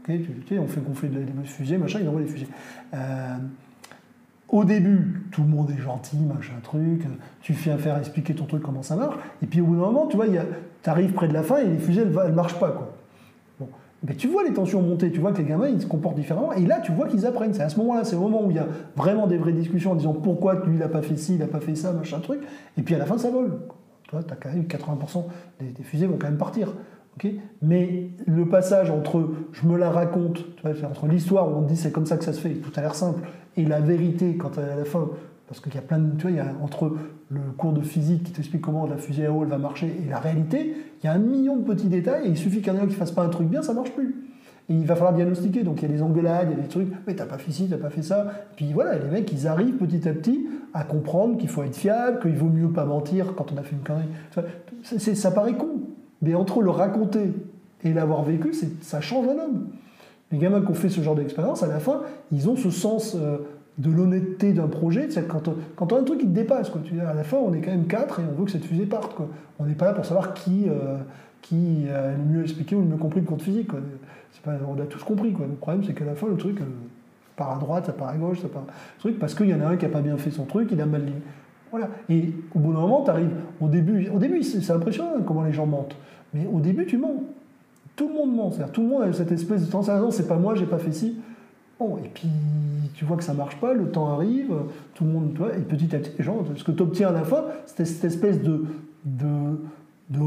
Ok, tu, sais, on fait gonfler des fusées, machin, ils envoient des fusées. Euh, au début, tout le monde est gentil, machin, truc, tu fais faire expliquer ton truc, comment ça marche, et puis au bout d'un moment, tu vois, tu arrives près de la fin et les fusées, elles ne marchent pas. Mais tu vois les tensions monter, tu vois que les gamins, ils se comportent différemment, et là, tu vois qu'ils apprennent. C'est à ce moment-là, c'est le moment où il y a vraiment des vraies discussions en disant pourquoi lui, il pas fait ci, il n'a pas fait ça, machin, truc, et puis à la fin, ça vole. Tu vois, as quand même 80% des, fusées vont quand même partir. Mais le passage entre je me la raconte, tu vois, entre l'histoire où on dit c'est comme ça que ça se fait, tout a l'air simple, et la vérité quand à la fin, parce qu'il y a plein de. Tu vois, il y a, entre le cours de physique qui t'explique comment la fusée à eau elle va marcher et la réalité, il y a un million de petits détails et il suffit qu'un qui fasse pas un truc bien, ça marche plus. Et il va falloir diagnostiquer. Donc il y a des engueulades, il y a des trucs, mais t'as pas fait ci, t'as pas fait ça. Puis voilà, les mecs, ils arrivent petit à petit à comprendre qu'il faut être fiable, qu'il vaut mieux pas mentir quand on a fait une connerie. ça paraît con. Mais entre le raconter et l'avoir vécu, ça change un homme. Les gamins qui ont fait ce genre d'expérience, à la fin, ils ont ce sens euh, de l'honnêteté d'un projet. Quand, quand on a un truc qui te dépasse, tu à la fin, on est quand même quatre et on veut que cette fusée parte. On n'est pas là pour savoir qui, euh, qui a le mieux expliqué ou le mieux compris le compte physique. Quoi on a tous compris. Le problème, c'est qu'à la fin, le truc, euh, part à droite, ça part à gauche, ça part. truc, parce qu'il y en a un qui n'a pas bien fait son truc, il a mal. Voilà. Et au bout d'un moment, tu arrives. Au début, au début c'est impressionnant comment les gens mentent. Mais au début, tu mens. Tout le monde ment. Tout le monde a cette espèce de. Non, c'est pas moi, j'ai pas fait ci. Bon, et puis tu vois que ça marche pas, le temps arrive, tout le monde, et petit à petit, les gens, ce que tu obtiens à la fin, c'est cette espèce de, de, de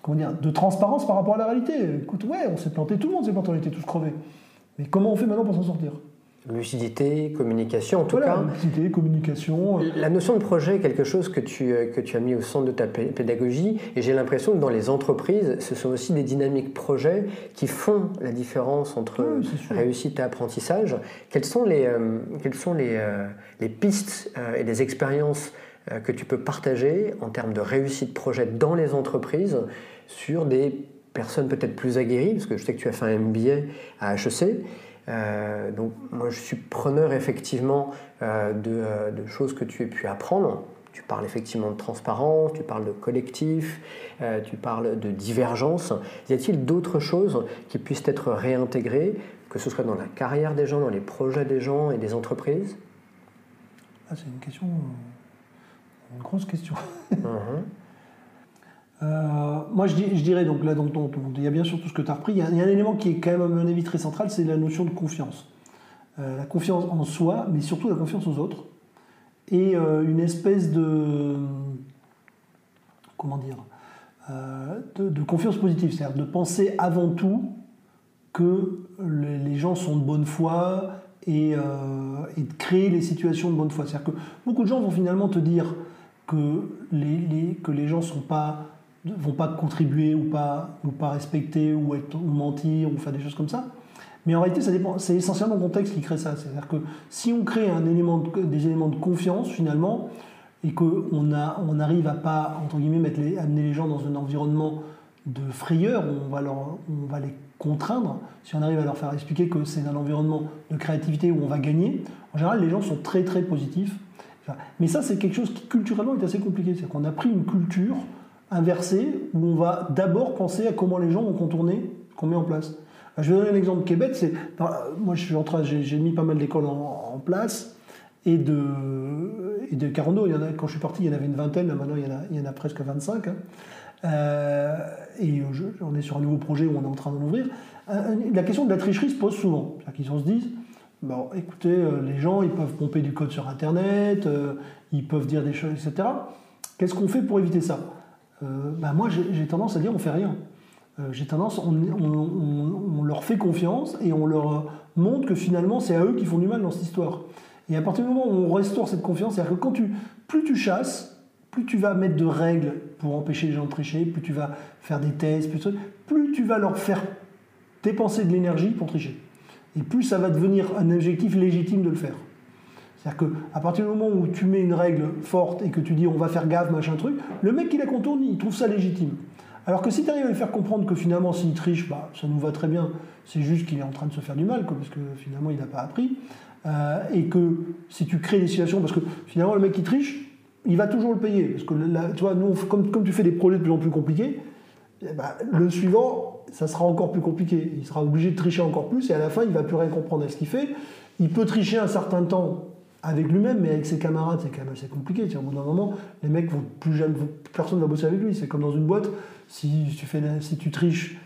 comment dire, de transparence par rapport à la réalité. Écoute, ouais, on s'est planté, tout le monde s'est planté, on était tous crevés. Mais comment on fait maintenant pour s'en sortir? Lucidité, communication, en tout voilà, cas. Lucidité, communication. La notion de projet est quelque chose que tu, euh, que tu as mis au centre de ta pédagogie, et j'ai l'impression que dans les entreprises, ce sont aussi des dynamiques projets qui font la différence entre réussite et apprentissage. Quelles sont les, euh, quelles sont les, euh, les pistes et les expériences que tu peux partager en termes de réussite projet dans les entreprises sur des personnes peut-être plus aguerries, parce que je sais que tu as fait un MBA à HEC. Euh, donc moi je suis preneur effectivement euh, euh, de, choses que tu aies pu apprendre. Tu parles effectivement de transparence, tu parles de collectif, tu parles de divergence. Y a-t-il d'autres choses qui puissent être réintégrées, que ce soit dans la carrière des gens, dans les projets des gens et des entreprises? Ah, c'est une question, une grosse question. Mhm. Euh, moi, je, dirais, donc là, donc, il y a bien sûr tout ce que tu as repris. Il y, a, un élément qui est quand même, à mon avis, très central, c'est la notion de confiance. Euh, la confiance en soi, mais surtout la confiance aux autres. Et euh, une espèce de. Comment dire de, confiance positive. C'est-à-dire de penser avant tout que les, gens sont de bonne foi et, de créer les situations de bonne foi. C'est-à-dire que beaucoup de gens vont finalement te dire que les que les gens ne sont pas vont pas contribuer ou pas, ou pas respecter ou, être, ou mentir ou faire des choses comme ça. Mais en réalité, ça dépend. C'est essentiellement le contexte qui crée ça. C'est-à-dire que si on crée un élément des éléments de confiance finalement et qu'on on arrive à pas entre guillemets mettre amener les gens dans un environnement de frayeur où on va leur, on va les contraindre. Si on arrive à leur faire expliquer que c'est un environnement de créativité où on va gagner, en général, les gens sont très très positifs. mais ça, c'est quelque chose qui culturellement est assez compliqué. C'est qu'on a pris une culture inversé où on va d'abord penser à comment les gens vont contourner ce qu'on met en place. Je vais donner un exemple bête. C'est, moi, je suis en train, j'ai, mis pas mal d'écoles en, place et de, et il y en a, quand je suis parti, il y en avait une vingtaine, maintenant il y en a, presque 25. Hein. Euh, et on est sur un nouveau projet où on est en train d'en ouvrir. Euh, la question de la tricherie se pose souvent. C'est-à-dire qu'ils se disent, bon, écoutez, euh, les gens, ils peuvent pomper du code sur Internet, ils peuvent dire des choses, etc. Qu'est-ce qu'on fait pour éviter ça? euh, bah, moi j'ai tendance à dire on fait rien. Euh, j'ai tendance, on, leur fait confiance et on leur montre que finalement c'est à eux qui font du mal dans cette histoire. Et à partir du moment où on restaure cette confiance, c'est-à-dire que plus tu chasses, plus tu vas mettre de règles pour empêcher les gens de tricher, plus tu vas faire des tests, plus tu vas leur faire dépenser de l'énergie pour tricher. Et plus ça va devenir un objectif légitime de le faire. C'est-à-dire qu'à partir du moment où tu mets une règle forte et que tu dis on va faire gaffe, machin truc, le mec qui la contourne, il trouve ça légitime. Alors que si tu arrives à lui faire comprendre que finalement s'il triche, bah, ça nous va très bien, c'est juste qu'il est en train de se faire du mal, parce que finalement il n'a pas appris, euh, et que si tu crées des situations, parce que finalement le mec qui triche, il va toujours le payer, parce que vois, nous, comme, comme, tu fais des projets de plus en plus compliqués, ben, le suivant, ça sera encore plus compliqué. Il sera obligé de tricher encore plus, et à la fin, il va plus rien comprendre à ce qu'il fait. Il peut tricher un certain temps avec lui-même, mais avec ses camarades, c'est quand même assez compliqué. Au bout d'un moment, les mecs vont plus jamais, personne ne va bosser avec lui. C'est comme dans une boîte, si tu, fais, si tu triches,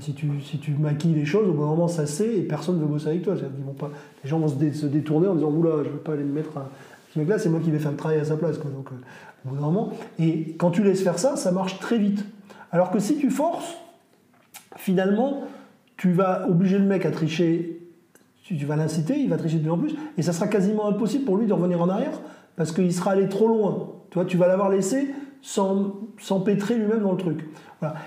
si, tu, maquilles les choses, au bout d'un moment, ça sait et personne ne veut bosser avec toi. Ils vont pas, les gens vont se, détourner en disant Oula, je ne veux pas aller me mettre à. Ce mec-là, c'est moi qui vais faire le travail à sa place. Donc, euh, au bout d'un moment. Et quand tu laisses faire ça, ça marche très vite. Alors que si tu forces, finalement, tu vas obliger le mec à tricher tu, vas l'inciter, il va tricher de plus en plus, et ça sera quasiment impossible pour lui de revenir en arrière, parce qu'il sera allé trop loin. Tu vois, tu vas l'avoir laissé s'empêtrer lui-même dans le truc.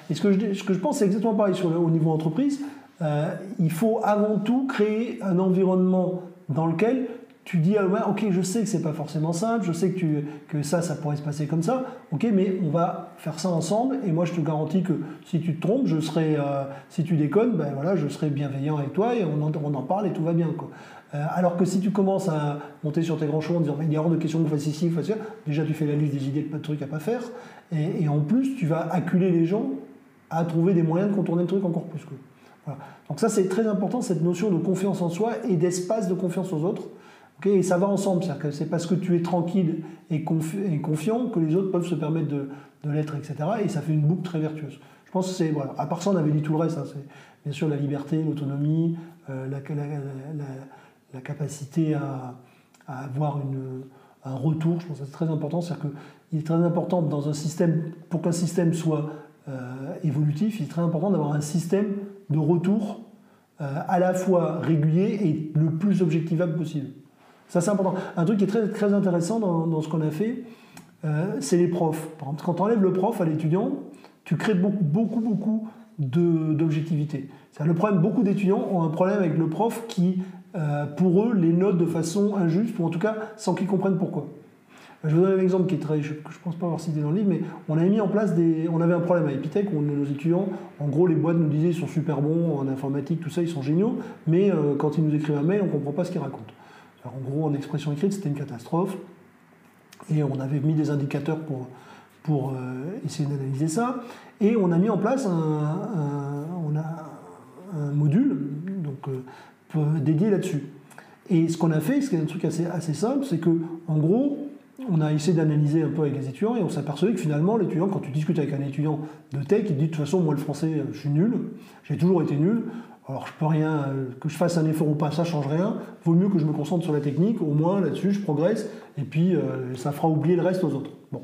Et ce que je, pense, c'est exactement pareil sur au niveau entreprise. Euh, il faut avant tout créer un environnement dans lequel tu dis ah ouais, ok, je sais que c'est pas forcément simple, je sais que, tu, que ça, ça pourrait se passer comme ça, ok, mais on va faire ça ensemble, et moi je te garantis que si tu te trompes, je serai, euh, si tu déconnes, ben voilà, je serai bienveillant avec toi, et on en, on en parle et tout va bien. Quoi. Euh, alors que si tu commences à monter sur tes grands chevaux en disant il y a hors de question que vous fassiez ici, ça, déjà tu fais la liste des idées de trucs à pas faire, et, en plus tu vas acculer les gens à trouver des moyens de contourner le truc encore plus. Voilà. Donc ça c'est très important, cette notion de confiance en soi et d'espace de confiance aux autres et ça va ensemble, c'est-à-dire que c'est parce que tu es tranquille et, confiant que les autres peuvent se permettre de, l'être, etc. Et ça fait une boucle très vertueuse. Je pense que c'est, voilà, à part ça, on avait dit tout le reste, hein, c'est bien sûr la liberté, l'autonomie, euh, la, capacité à, avoir un retour, je pense que c'est très important, c'est-à-dire qu'il est très important dans un système, pour qu'un système soit euh, évolutif, il est très important d'avoir un système de retour euh, à la fois régulier et le plus objectivable possible. Ça, c'est important. Un truc qui est très, très intéressant dans, ce qu'on a fait, euh, c'est les profs. Par exemple, quand tu enlèves le prof à l'étudiant, tu crées beaucoup, beaucoup, beaucoup d'objectivité. Le problème, beaucoup d'étudiants ont un problème avec le prof qui, euh, pour eux, les note de façon injuste, ou en tout cas sans qu'ils comprennent pourquoi. Je vous donner un exemple qui est très, je ne pense pas avoir cité dans le livre, mais on avait mis en place des, on avait un problème à Epitech où nos étudiants, en gros, les boîtes nous disaient ils sont super bons en informatique, tout ça, ils sont géniaux, mais euh, quand ils nous écrivent un mail, on ne comprend pas ce qu'ils racontent en gros, en expression écrite, c'était une catastrophe. Et on avait mis des indicateurs pour, euh, essayer d'analyser ça. Et on a mis en place un, module donc, euh, dédié là-dessus. Et ce qu'on a fait, c'est un truc assez, assez simple, c'est que en gros, on a essayé d'analyser un peu avec les étudiants et on aperçu que finalement, l'étudiant, quand tu discutes avec un étudiant de tech, il dit de toute façon, moi le français, je suis nul, j'ai toujours été nul, alors je peux rien, que je fasse un effort ou pas, ça change rien, vaut mieux que je me concentre sur la technique, au moins là-dessus je progresse, et puis euh, ça fera oublier le reste aux autres. Bon,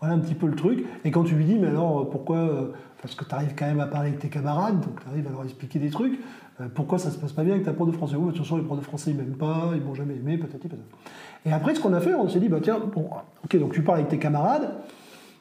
voilà un petit peu le truc. Et quand tu lui dis, mais alors pourquoi, euh, parce que tu arrives quand même à parler avec tes camarades, donc tu arrives à leur expliquer des trucs, euh, pourquoi ça se passe pas bien avec ta prof de français? Oui, de toute façon, les profs de français ils m'aiment pas, ils m'ont jamais aimé, peut-être, peut-être. Et après, ce qu'on a fait, on s'est dit, bah tiens, bon, ok, donc tu parles avec tes camarades,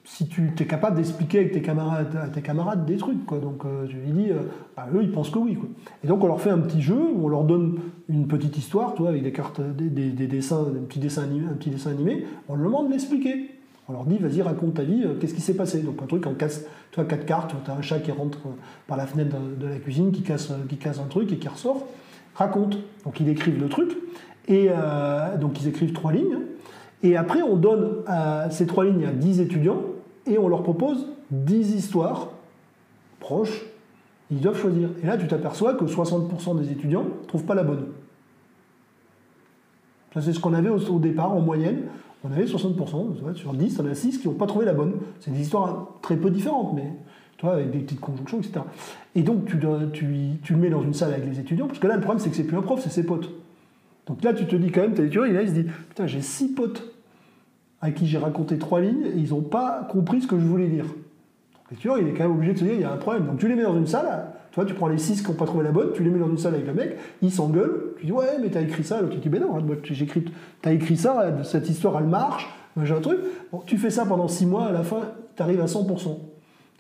si tu es capable d'expliquer avec tes camarades, à tes camarades des trucs, quoi. Donc euh, lui dis, euh, bah, eux ils pensent que oui, quoi. Et donc on leur fait un petit jeu où on leur donne une petite histoire, avec des cartes, des, dessins, un petit dessin animé, un petit dessin animé. On leur demande de l'expliquer. On leur dit, vas-y, raconte ta vie, euh, qu'est-ce qui s'est passé Donc un truc en casse, tu vois, quatre cartes, tu as un chat qui rentre par la fenêtre de, la cuisine, qui casse, qui casse un truc et qui ressort. Raconte. Donc ils écrivent le truc. Et donc ils écrivent trois lignes. Et après, on donne ces trois lignes à 10 étudiants et on leur propose 10 histoires proches. Ils doivent choisir. Et là, tu t'aperçois que 60% des étudiants ne trouvent pas la bonne. Ça, c'est ce qu'on avait au, départ, en moyenne. On avait 60%, sur 10, on a 6 qui n'ont pas trouvé la bonne. C'est des histoires très peu différentes, mais toi, avec des petites conjonctions, etc. Et donc, tu, tu, le mets dans une salle avec les étudiants, parce que là, le problème, c'est que c'est plus un prof, c'est ses potes. Donc là, tu te dis quand même, t'as l'étudiant, il, il se dit Putain, j'ai 6 potes à qui j'ai raconté trois lignes ils n'ont pas compris ce que je voulais dire. Et tu vois, il est quand même obligé de se dire, il y a un problème. Donc tu les mets dans une salle, tu tu prends les six qui n'ont pas trouvé la bonne, tu les mets dans une salle avec le mec, il s'engueule, tu dis, ouais, mais t'as écrit ça. L'autre, tu dis, ben non, j'ai écrit, t'as écrit ça, cette histoire, elle marche, j'ai un truc. Bon, tu fais ça pendant six mois, à la fin, tu arrives à 100%.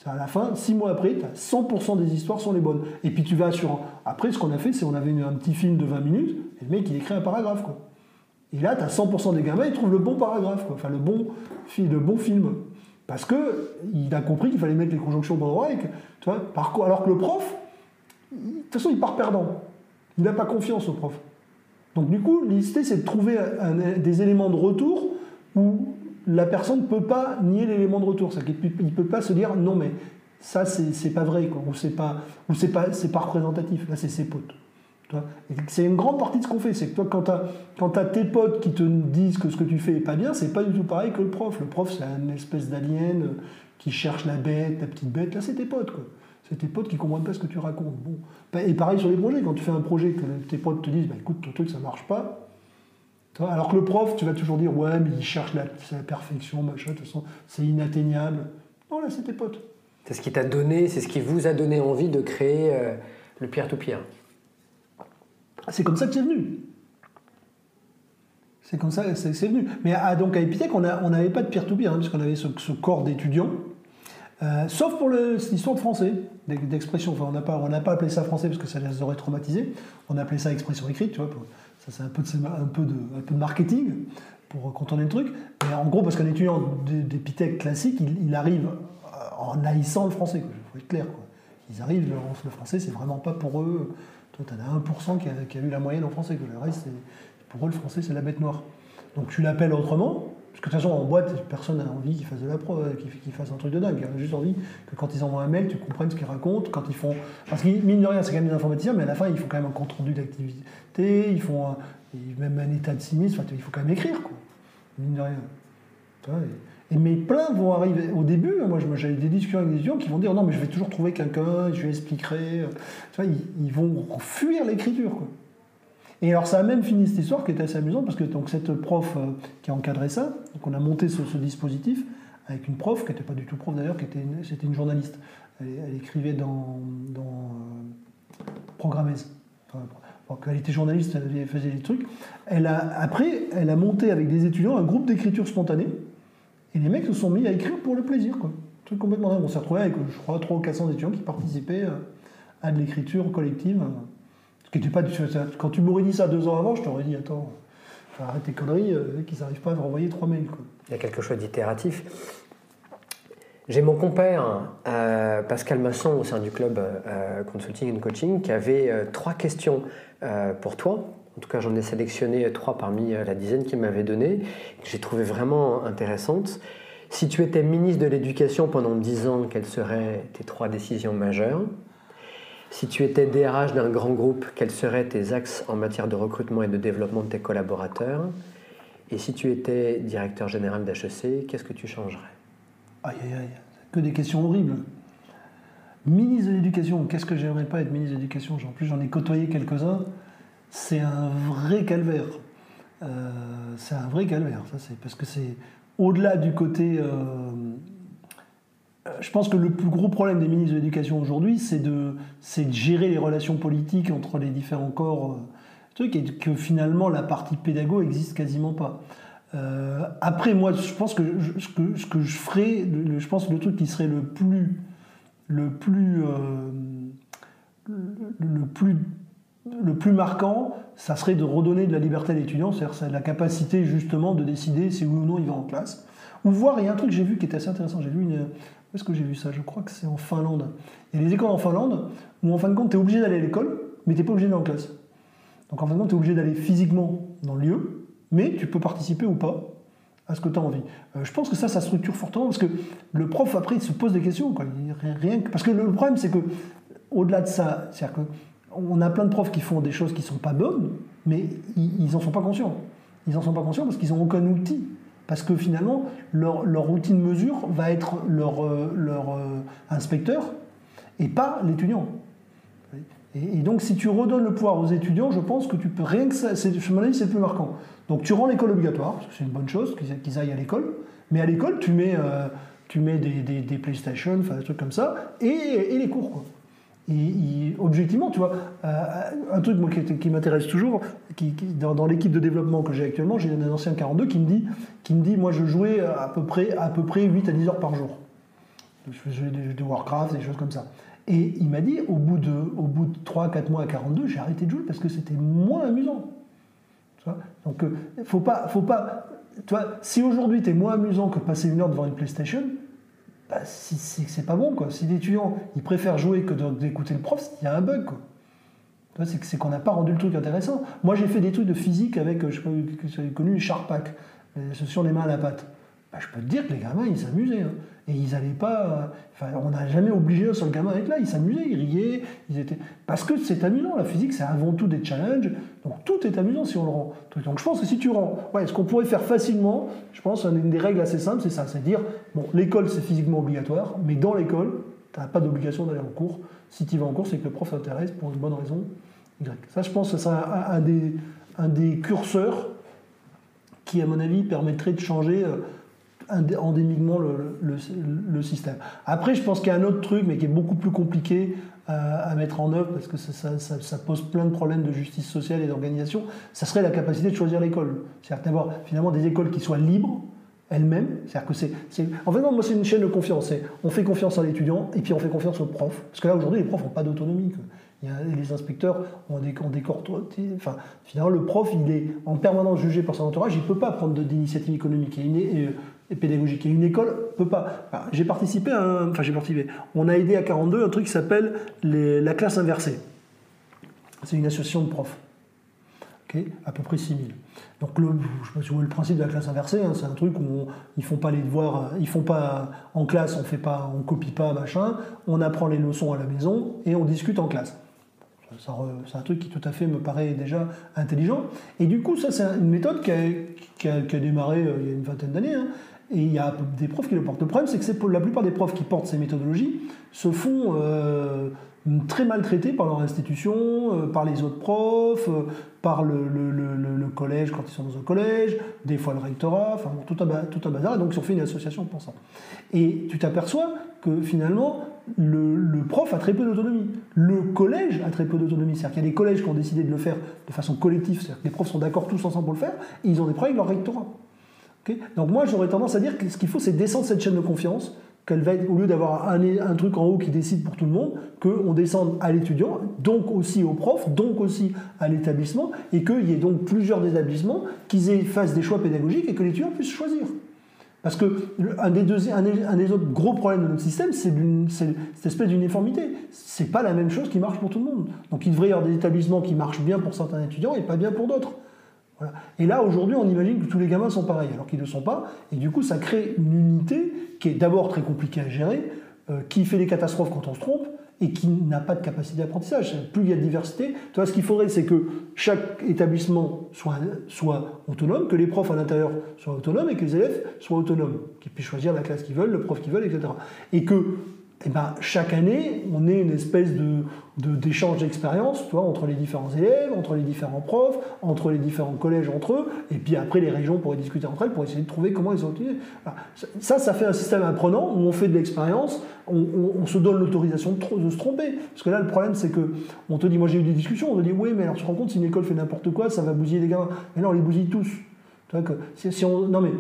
À la fin, six mois après, as 100% des histoires sont les bonnes. Et puis tu vas sur. Après, ce qu'on a fait, c'est on avait un petit film de 20 minutes, et le mec, il écrit un paragraphe, quoi. Et là, tu as 100% des gamins, ils trouvent le bon paragraphe, enfin le bon, le bon film. Parce qu'il a compris qu'il fallait mettre les conjonctions au bon endroit. Et alors que le prof, de toute façon, il part perdant. Il n'a pas confiance au prof. Donc du coup, l'idée, c'est de trouver des éléments de retour où la personne ne peut pas nier l'élément de retour. Il ne peut pas se dire non mais ça c'est pas vrai, ou c'est pas, pas, pas représentatif. Là, c'est ses potes. C'est une grande partie de ce qu'on fait. C'est que toi, quand tu tes potes qui te disent que ce que tu fais est pas bien, c'est pas du tout pareil que le prof. Le prof, c'est une espèce d'alien qui cherche la bête, la petite bête. Là, c'est tes potes. C'est tes potes qui comprennent pas ce que tu racontes. Bon. Et pareil sur les projets. Quand tu fais un projet, que tes potes te disent bah, écoute, ton truc, ça marche pas. Alors que le prof, tu vas toujours dire ouais, mais il cherche la, perfection, machin, de toute façon, c'est inatteignable. Non, là, c'est tes potes. C'est ce qui t'a donné, c'est ce qui vous a donné envie de créer euh, le peer-to-peer. C'est comme ça que c'est venu. C'est comme ça que c'est venu. Mais à, donc à Epitech, on n'avait pas de peer-to-peer, hein, puisqu'on avait ce, corps d'étudiants. Euh, sauf pour l'histoire de français, d'expression. Enfin, on n'a pas, pas appelé ça français parce que ça les aurait traumatisés. On appelait ça expression écrite, tu vois. ça, c'est un peu, de, marketing pour contourner le truc. Mais en gros, parce qu'un étudiant d'Epitech classique, il, arrive en haïssant le français. Il faut être clair. Ils arrivent, le français, c'est vraiment pas pour eux toi, tu as 1% qui a, qui a, eu la moyenne en français, que le reste, pour eux, le français, c'est la bête noire. Donc tu l'appelles autrement, parce que de toute façon, en boîte, personne n'a envie qu'ils fassent de la preuve, qu'ils fassent un truc de dingue. Ils ont juste envie que quand ils envoient un mail, tu comprennes ce qu'ils racontent. Quand ils font. Parce que, mine de rien, c'est quand même des informaticiens, mais à la fin, ils font quand même un compte rendu d'activité, ils font même un état de sinistre, il faut quand même écrire, quoi. Mine de rien. Mes plein vont arriver. Au début, moi j'avais des discussions avec des gens qui vont dire non, mais je vais toujours trouver quelqu'un, je lui expliquerai. Tu vois, ils, vont fuir l'écriture. Et alors ça a même fini cette histoire qui était assez amusante parce que donc, cette prof euh, qui a encadré ça, donc on a monté ce, dispositif avec une prof qui n'était pas du tout prof d'ailleurs, qui était une, une journaliste. Elle, écrivait dans, dans euh, elle était journaliste, elle faisait des trucs. Elle a, après, elle a monté avec des étudiants un groupe d'écriture spontanée et les mecs se sont mis à écrire pour le plaisir. Quoi. Truc complètement dingue. On s'est retrouvé avec, je crois, 300 ou 400 étudiants qui participaient euh, à de l'écriture collective. Ce qui était pas Quand tu m'aurais dit ça deux ans avant, je t'aurais dit attends, arrête tes conneries, euh, qu'ils n'arrivent pas à renvoyer trois mails. Quoi. Il y a quelque chose d'itératif. J'ai mon compère, euh, Pascal Masson, au sein du club Consulting and Coaching, qui avait trois questions pour toi en tout cas, j'en ai sélectionné trois parmi euh, la dizaine qu'il m'avait donné, que j'ai trouvé vraiment intéressantes. Si tu étais ministre de l'Éducation pendant dix ans, quelles seraient tes trois décisions majeures? Si tu étais DRH d'un grand groupe, quels seraient tes axes en matière de recrutement et de développement de tes collaborateurs? Et si tu étais directeur général d'HEC, qu'est-ce que tu changerais? Aïe, aïe, aïe, que des questions horribles. Ministre de l'Éducation, qu'est-ce que j'aimerais pas être ministre de l'Éducation? En plus, j'en ai côtoyé quelques-uns. C'est un vrai calvaire. Euh, c'est un vrai calvaire, ça c'est parce que c'est au-delà du côté euh, je pense que le plus gros problème des ministres de l'Éducation aujourd'hui, c'est de, gérer les relations politiques entre les différents corps, euh, et que finalement la partie pédago existe quasiment pas. Euh, après, moi, je pense que ce, que, je ferais, je pense que le truc qui serait le plus, le plus, euh, le, plus, le plus marquant, ça serait de redonner de la liberté à l'étudiant, c'est-à-dire la capacité justement de décider si oui ou non il va en classe. Ou voir, il y a un truc que j'ai vu qui était assez intéressant, j'ai vu une, où est-ce que j'ai vu ça? Je crois que c'est en Finlande. Il y a des écoles en Finlande où en fin de compte, tu es obligé d'aller à l'école, mais tu n'es pas obligé d'aller en classe. Donc en fin de compte, tu es obligé d'aller physiquement dans le lieu, mais tu peux participer ou pas à ce que tu as envie. Euh, je pense que ça, ça structure fortement, parce que le prof, après, il se pose des questions. Quoi. Rien Parce que le problème, c'est que, au-delà de ça, c'est-à-dire qu'on a plein de profs qui font des choses qui ne sont pas bonnes, mais ils n'en sont pas conscients. Ils n'en sont pas conscients parce qu'ils n'ont aucun outil parce que finalement, leur, outil de mesure va être leur, euh, euh, inspecteur et pas l'étudiant. Et, donc, si tu redonnes le pouvoir aux étudiants, je pense que tu peux rien que ça. C'est, c'est plus marquant. Donc, tu rends l'école obligatoire, parce que c'est une bonne chose qu'ils, aillent à l'école. Mais à l'école, tu mets, euh, des, PlayStation, enfin des trucs comme ça, et, les cours. Et, objectivement, tu vois, euh, un truc moi, qui, m'intéresse toujours, qui, dans, l'équipe de développement que j'ai actuellement, j'ai un ancien 42 qui me dit, qui me dit, moi je jouais à peu près, à peu près 8 à 10 heures par jour. Je faisais des de Warcraft, des choses comme ça. Et il m'a dit, au bout de, de 3-4 mois à 42, j'ai arrêté de jouer parce que c'était moins amusant. Tu vois? Donc, euh, faut pas, faut pas, tu vois, si aujourd'hui tu es moins amusant que passer une heure devant une PlayStation, bah, c'est pas bon. Quoi. Si l'étudiant il préfère jouer que d'écouter le prof, il y a un bug. C'est qu'on n'a pas rendu le truc intéressant. Moi, j'ai fait des trucs de physique avec, je sais pas, vous avez connu les Sharpak, sur les mains à la patte. Bah, je peux te dire que les gamins, ils s'amusaient. Hein. Et ils n'allaient pas. Enfin, on n'a jamais obligé un seul gamin à être là. Ils s'amusaient, ils riaient. Ils étaient... Parce que c'est amusant. La physique, c'est avant tout des challenges. Donc tout est amusant si on le rend. Donc je pense que si tu rends. Ouais, ce qu'on pourrait faire facilement, je pense, une des règles assez simples, c'est ça c'est dire bon, l'école, c'est physiquement obligatoire, mais dans l'école, tu n'as pas d'obligation d'aller en cours. Si tu vas en cours, c'est que le prof t'intéresse pour une bonne raison Y. Ça, je pense c'est un, des, un des curseurs qui, à mon avis, permettrait de changer. Euh, endémiquement le, système. Après, je pense qu'il y a un autre truc, mais qui est beaucoup plus compliqué euh, à, mettre en œuvre, parce que ça, pose plein de problèmes de justice sociale et d'organisation, ça serait la capacité de choisir l'école. C'est-à-dire d'avoir finalement des écoles qui soient libres, elles-mêmes. C'est-à-dire que c'est, En fait, non, moi, c'est une chaîne de confiance. On fait confiance à l'étudiant, et puis on fait confiance aux profs. Parce que là, aujourd'hui, les profs n'ont pas d'autonomie. Les inspecteurs ont des, ont des enfin, finalement, le prof, il est en permanence jugé par son entourage, il ne peut pas prendre d'initiative économique. Et pédagogique. Et une école peut pas. J'ai participé à un, enfin j'ai participé. On a aidé à 42 un truc qui s'appelle la classe inversée. C'est une association de profs. ok à peu près 6000. Donc le, je sais le principe de la classe inversée, hein, c'est un truc où ils font pas les devoirs, ils font pas en classe, on fait pas, on copie pas, machin. On apprend les leçons à la maison et on discute en classe. C'est un truc qui tout à fait me paraît déjà intelligent. Et du coup, ça, c'est une méthode qui a, qui a, démarré euh, il y a une vingtaine d'années, hein, et il y a des profs qui le portent. Le problème, c'est que la plupart des profs qui portent ces méthodologies se font euh, très maltraités par leur institution, euh, par les autres profs, euh, par le, collège quand ils sont dans un collège, des fois le rectorat, enfin tout un, tout un bazar, donc ils ont fait une association pour ça. Et tu t'aperçois que finalement, le, prof a très peu d'autonomie. Le collège a très peu d'autonomie. C'est-à-dire qu'il y a des collèges qui ont décidé de le faire de façon collective, c'est-à-dire que les profs sont d'accord tous ensemble pour le faire, et ils ont des problèmes avec leur rectorat. Donc moi, j'aurais tendance à dire que ce qu'il faut, c'est descendre cette chaîne de confiance, qu'elle va être, au lieu d'avoir un, truc en haut qui décide pour tout le monde, qu'on descende à l'étudiant, donc aussi au prof, donc aussi à l'établissement, et qu'il y ait donc plusieurs établissements qui fassent des choix pédagogiques et que l'étudiant puisse choisir. Parce que un, des, autres gros problèmes de notre système, c'est cette espèce d'uniformité. C'est pas la même chose qui marche pour tout le monde. Donc il devrait y avoir des établissements qui marchent bien pour certains étudiants et pas bien pour d'autres. Et là, aujourd'hui, on imagine que tous les gamins sont pareils, alors qu'ils ne le sont pas. Et du coup, ça crée une unité qui est d'abord très compliquée à gérer, euh, qui fait des catastrophes quand on se trompe, et qui n'a pas de capacité d'apprentissage. Plus il y a de diversité, tu vois, ce qu'il faudrait, c'est que chaque établissement soit, soit autonome, que les profs à l'intérieur soient autonomes et que les élèves soient autonomes, qu'ils puissent choisir la classe qu'ils veulent, le prof qu'ils veulent, etc. Et que eh ben, chaque année, on ait une espèce d'échange d'expérience entre les différents élèves, entre les différents profs, entre les différents collèges entre eux, et puis après les régions pourraient discuter entre elles pour essayer de trouver comment ils sont utilisés. Ça, ça fait un système apprenant où on fait de l'expérience, on, se donne l'autorisation de, se tromper. Parce que là, le problème, c'est que on te dit, moi j'ai eu des discussions, on te dit, oui, mais alors tu te rends compte, si une école fait n'importe quoi, ça va bousiller les gamins. Mais non, on les bousille tous. Que, non mais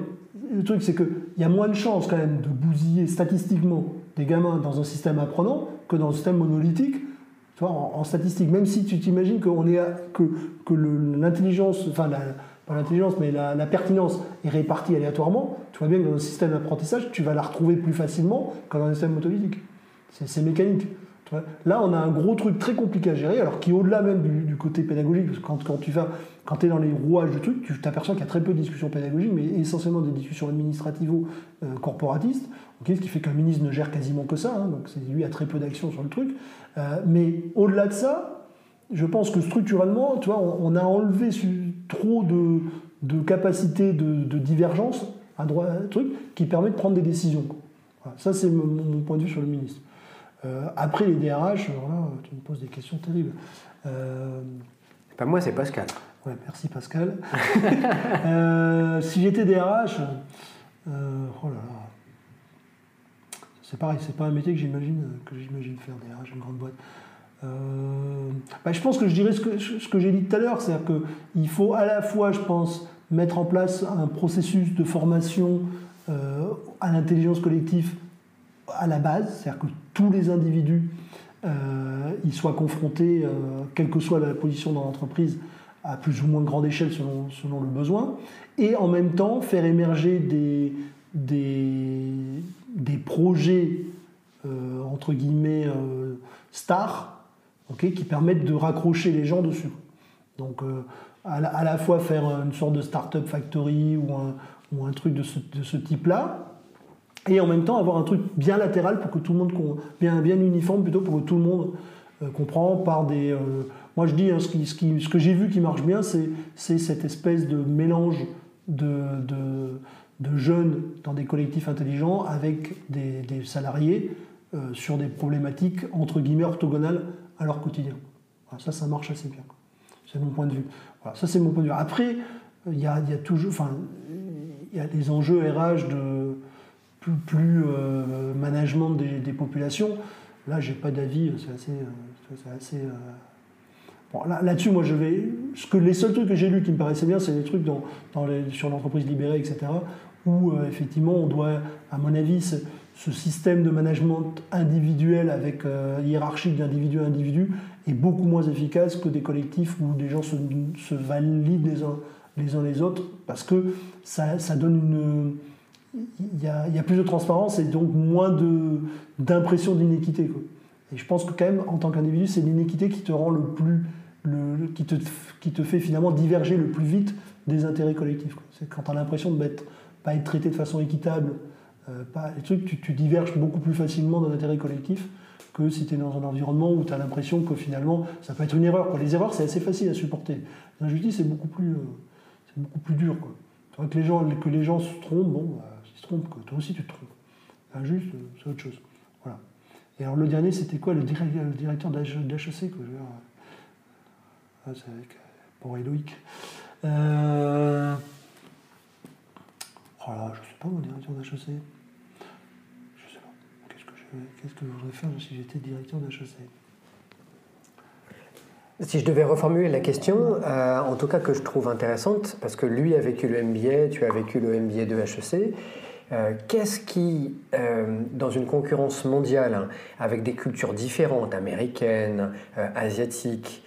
le truc, c'est qu'il y a moins de chances quand même de bousiller statistiquement des gamins dans un système apprenant que dans un système monolithique. Tu vois, en, statistique, même si tu t'imagines que l'intelligence, enfin la, pas l'intelligence, mais la, pertinence est répartie aléatoirement, tu vois bien que dans un système d'apprentissage, tu vas la retrouver plus facilement que dans un système monolithique. C'est mécanique. Là, on a un gros truc très compliqué à gérer, alors qui au-delà même du, côté pédagogique, parce que quand, tu vas, quand es dans les rouages du truc, tu t'aperçois qu'il y a très peu de discussions pédagogiques, mais essentiellement des discussions administrativo-corporatistes, ce qui fait qu'un ministre ne gère quasiment que ça, hein, donc lui a très peu d'action sur le truc. Euh, mais au-delà de ça, je pense que structurellement, on, a enlevé trop de, de capacité de, divergence à droite, truc, qui permet de prendre des décisions. Ça, c'est mon, point de vue sur le ministre. Euh, après les DRH, tu me poses des questions terribles. Euh, pas moi, c'est Pascal. Ouais, merci Pascal. Euh, si j'étais DRH, oh là là, c'est pareil, c'est pas un métier que j'imagine que j'imagine faire DRH, une grande boîte. Bah, je pense que je dirais ce que, ce que j'ai dit tout à l'heure, c'est-à-dire qu'il faut à la fois, je pense, mettre en place un processus de formation à l'intelligence collective à la base, c'est-à-dire que tous les individus euh, ils soient confrontés, euh, quelle que soit la position dans l'entreprise, à plus ou moins grande échelle selon, selon le besoin, et en même temps faire émerger des, des, projets, euh, entre guillemets, stars, qui permettent de raccrocher les gens dessus. Donc à la, fois faire une sorte de start-up factory ou un, ou un truc de ce, de ce type-là, et en même temps avoir un truc bien latéral pour que tout le monde, bien, bien uniforme plutôt pour que tout le monde euh, comprend par des... Euh, moi je dis, hein, ce, qui, ce, que j'ai vu qui marche bien, c'est cette espèce de mélange de, de, jeunes dans des collectifs intelligents avec des, salariés euh, sur des problématiques entre guillemets orthogonales à leur quotidien. ça, ça marche assez bien. C'est mon point de vue. Voilà, ça c'est mon point de vue. Après, il y a, y a toujours... Enfin, il y a les enjeux RH de plus, euh, management des, populations. Là, j'ai pas d'avis, c'est assez. Euh, assez euh, Bon, là, dessus moi, je vais. Ce que, les seuls trucs que j'ai lus qui me paraissaient bien, c'est des trucs dans, dans les, sur l'entreprise libérée, etc., où effectivement, on doit, à mon avis, ce, système de management individuel avec hiérarchique d'individu à individu est beaucoup moins efficace que des collectifs où des gens se, se valident les uns, les uns les autres, parce que ça, ça donne une il y, a, plus de transparence et donc moins d'impression d'inéquité. Et je pense que quand même, en tant qu'individu, c'est l'inéquité qui te rend le plus, le, qui, te, qui te fait finalement diverger le plus vite des intérêts collectifs. C'est quand tu as l'impression de ne pas être traité de façon équitable, euh, pas, les trucs, tu, diverges beaucoup plus facilement d'un intérêt collectif que si tu es dans un environnement où tu as l'impression que finalement ça peut être une erreur. Les erreurs, c'est assez facile à supporter. L'injustice, c'est beaucoup plus, euh, c'est beaucoup plus dur. Que les gens, que les gens se trompent, bon. Bah, trompe, toi aussi tu te trompes. Injuste, c'est autre chose. Voilà. Et alors le dernier, c'était quoi le, directeur d'HEC que je ah, C'est avec pour Eloïc. Euh... Oh là, je sais pas mon directeur d'HEC. Je sais pas. Qu'est-ce que je, qu'est-ce que je voudrais faire si j'étais directeur d'HEC si je devais reformuler la question, euh, en tout cas que je trouve intéressante, parce que lui a vécu le MBA, tu as vécu le MBA de HEC, euh, qu'est-ce qui, euh, dans une concurrence mondiale, hein, avec des cultures différentes, américaines, euh, asiatiques,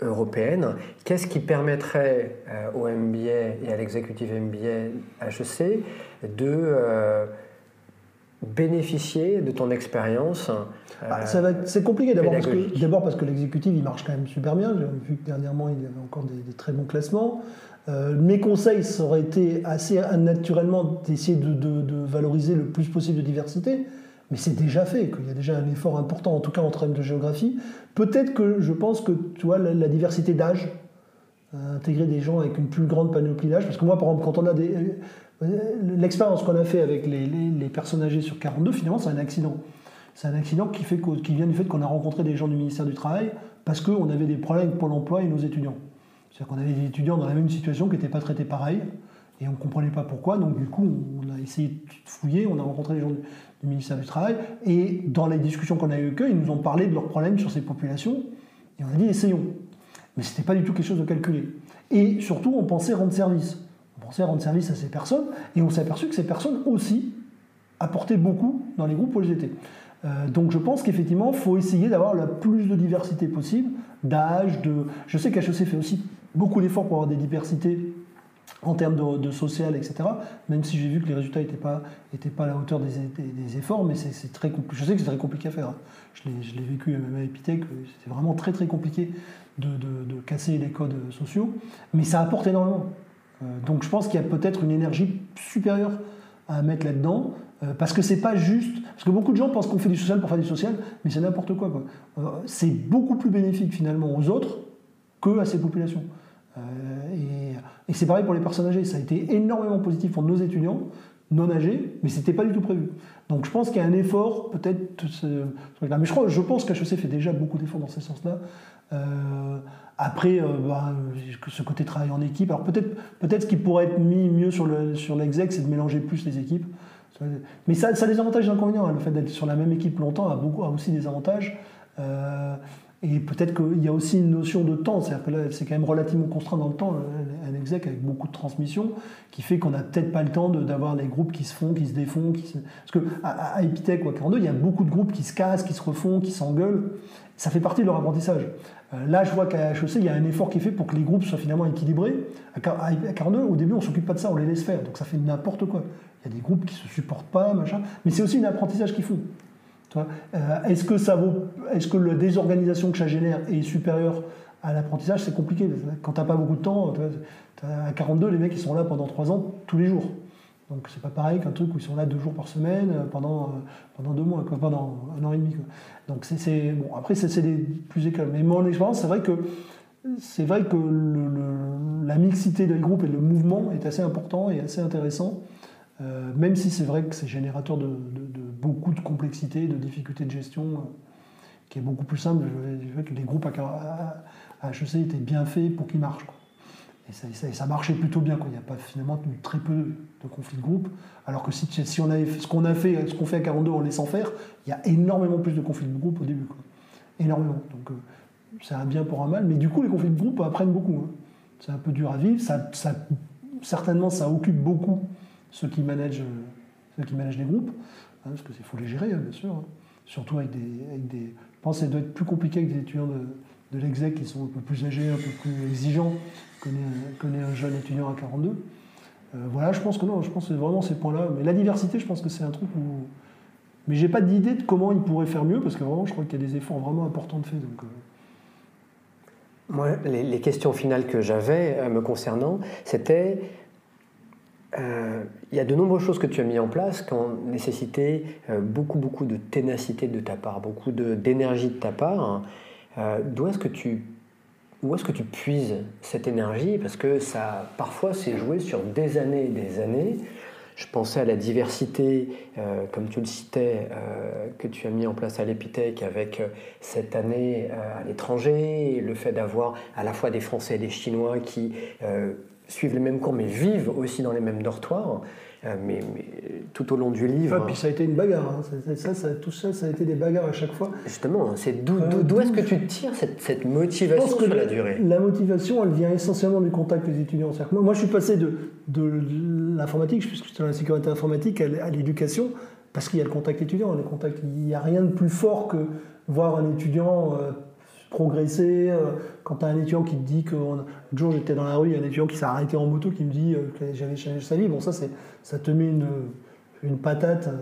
européennes, qu'est-ce qui permettrait au MBA et à l'exécutif MBA HEC de bénéficier de ton expérience bah, C'est compliqué d'abord parce, que, parce que l'exécutif il marche quand même super bien. J'ai vu que dernièrement il y avait encore des très bons classements. Euh, mes conseils, ça aurait été assez naturellement d'essayer de, valoriser le plus possible de diversité. mais c'est déjà fait, qu'il y a déjà un effort important, en tout cas en termes de géographie. Peut-être que je pense que tu vois, la, diversité d'âge, euh, intégrer des gens avec une plus grande panoplie d'âge, parce que moi, par exemple, quand on a des. Euh, l'expérience qu'on a fait avec les, personnes âgées sur 42, finalement, c'est un accident. C'est un accident qui, fait qui vient du fait qu'on a rencontré des gens du ministère du Travail parce qu'on avait des problèmes avec Pôle emploi et nos étudiants. C'est-à-dire qu'on avait des étudiants dans la même situation qui n'étaient pas traités pareil et on ne comprenait pas pourquoi. Donc, du coup, on a essayé de fouiller, on a rencontré des gens du ministère du Travail, et dans les discussions qu'on a eues avec eux, ils nous ont parlé de leurs problèmes sur ces populations, et on a dit essayons. Mais ce n'était pas du tout quelque chose de calculé. Et surtout, on pensait rendre service. On pensait rendre service à ces personnes, et on s'est aperçu que ces personnes aussi apportaient beaucoup dans les groupes étaient. Euh, donc je pense qu'effectivement, il faut essayer d'avoir la plus de diversité possible, d'âge, de... Je sais qu'HEC fait aussi beaucoup d'efforts pour avoir des diversités en termes de, social, etc. Même si j'ai vu que les résultats n'étaient pas, à la hauteur des, efforts, mais c'est très Je sais que c'est très compliqué à faire. Hein. Je l'ai vécu même à Epitech, c'est vraiment très très compliqué de, casser les codes sociaux, mais ça apporte énormément. Euh, donc je pense qu'il y a peut-être une énergie supérieure à mettre là-dedans, euh, parce que c'est pas juste. Parce que beaucoup de gens pensent qu'on fait du social pour faire du social, mais c'est n'importe quoi. Euh, c'est beaucoup plus bénéfique finalement aux autres que à ces populations. Et et c'est pareil pour les personnes âgées. Ça a été énormément positif pour nos étudiants non âgés, mais ce n'était pas du tout prévu. Donc je pense qu'il y a un effort, peut-être. Mais je, crois, je pense qu'HEC fait déjà beaucoup d'efforts dans ce sens-là. Euh, après, euh, bah, ce côté travail en équipe, alors peut-être peut ce qui pourrait être mis mieux sur l'exec, sur c'est de mélanger plus les équipes. Mais ça, ça a des avantages et des inconvénients. Hein. Le fait d'être sur la même équipe longtemps a, beaucoup, a aussi des avantages. Euh, et peut-être qu'il y a aussi une notion de temps, c'est-à-dire que là, c'est quand même relativement contraint dans le temps, un exec avec beaucoup de transmission, qui fait qu'on n'a peut-être pas le temps d'avoir des groupes qui se font, qui se défont. Qui se... Parce qu'à à Epitech ou à 42, il y a beaucoup de groupes qui se cassent, qui se refont, qui s'engueulent. Ça fait partie de leur apprentissage. Euh, là, je vois qu'à HEC, il y a un effort qui est fait pour que les groupes soient finalement équilibrés. À 42, au début, on ne s'occupe pas de ça, on les laisse faire. Donc ça fait n'importe quoi. Il y a des groupes qui ne se supportent pas, machin. Mais c'est aussi un apprentissage qu'ils font. Euh, est-ce que ça vaut, est-ce que la désorganisation que ça génère est supérieure à l'apprentissage? C'est compliqué. Quand tu n'as pas beaucoup de temps, à 42, les mecs ils sont là pendant 3 ans tous les jours. Donc c'est pas pareil qu'un truc où ils sont là deux jours par semaine euh, pendant, euh, pendant deux mois, pendant un an et demi. Donc c'est, bon, après c'est, des plus écoles. Mais mon expérience, c'est vrai que c'est vrai que la mixité des groupes et le mouvement est assez important et assez intéressant. Euh, même si c'est vrai que c'est générateur de, beaucoup de complexité, de difficultés de gestion, euh, qui est beaucoup plus simple. Je les groupes à, HEC étaient bien faits pour qu'ils marchent. Et ça, marchait plutôt bien. Il n'y a pas finalement très peu de conflits de groupe. Alors que si, on avait ce qu'on a fait, ce qu'on fait à 42 en laissant faire, il y a énormément plus de conflits de groupe au début. Énormément. Donc euh, c'est un bien pour un mal. Mais du coup, les conflits de groupe apprennent beaucoup. Hein. C'est un peu dur à vivre. Certainement, ça occupe beaucoup ceux qui managent, ceux qui managent les groupes, hein, parce qu'il faut les gérer, hein, bien sûr. Hein. Surtout avec des, des, Je pense que ça doit être plus compliqué avec des étudiants de, de l'exec qui sont un peu plus âgés, un peu plus exigeants que un jeune étudiant à 42. Euh, voilà, je pense que non, je pense que vraiment ces points-là. Mais la diversité, je pense que c'est un truc où. Mais j'ai pas d'idée de comment ils pourraient faire mieux, parce que vraiment, je crois qu'il y a des efforts vraiment importants de fait. Donc, euh. Moi, les, questions finales que j'avais euh, me concernant, c'était euh, il y a de nombreuses choses que tu as mis en place qui ont nécessité euh, beaucoup, beaucoup de ténacité de ta part, beaucoup d'énergie de, ta part. Euh, d'où est-ce que tu où est-ce que tu puises cette énergie? Parce que ça, parfois, s'est joué sur des années et des années. Je pensais à la diversité, comme tu le citais, que tu as mis en place à l'Epitech avec cette année à l'étranger, le fait d'avoir à la fois des Français et des Chinois qui suivent les mêmes cours, mais vivent aussi dans les mêmes dortoirs. Euh, mais, tout au long du livre. Ah, puis ça a été une bagarre. Hein. Ça, ça, tout ça, ça a été des bagarres à chaque fois. Justement, c'est d'où euh, est-ce que tu tires cette, cette motivation sur la, durée? La motivation, elle vient essentiellement du contact des étudiants. Moi, moi, je suis passé de, de l'informatique, puisque j'étais dans la sécurité informatique, à l'éducation, parce qu'il y a le contact étudiant. Le contact, il n'y a rien de plus fort que voir un étudiant. Euh, progresser. Euh, quand tu as un étudiant qui te dit que. Un jour, j'étais dans la rue, il y a un étudiant qui s'est arrêté en moto qui me dit euh, que j'avais changé sa vie. Bon, ça, ça te met une, une patate. Euh,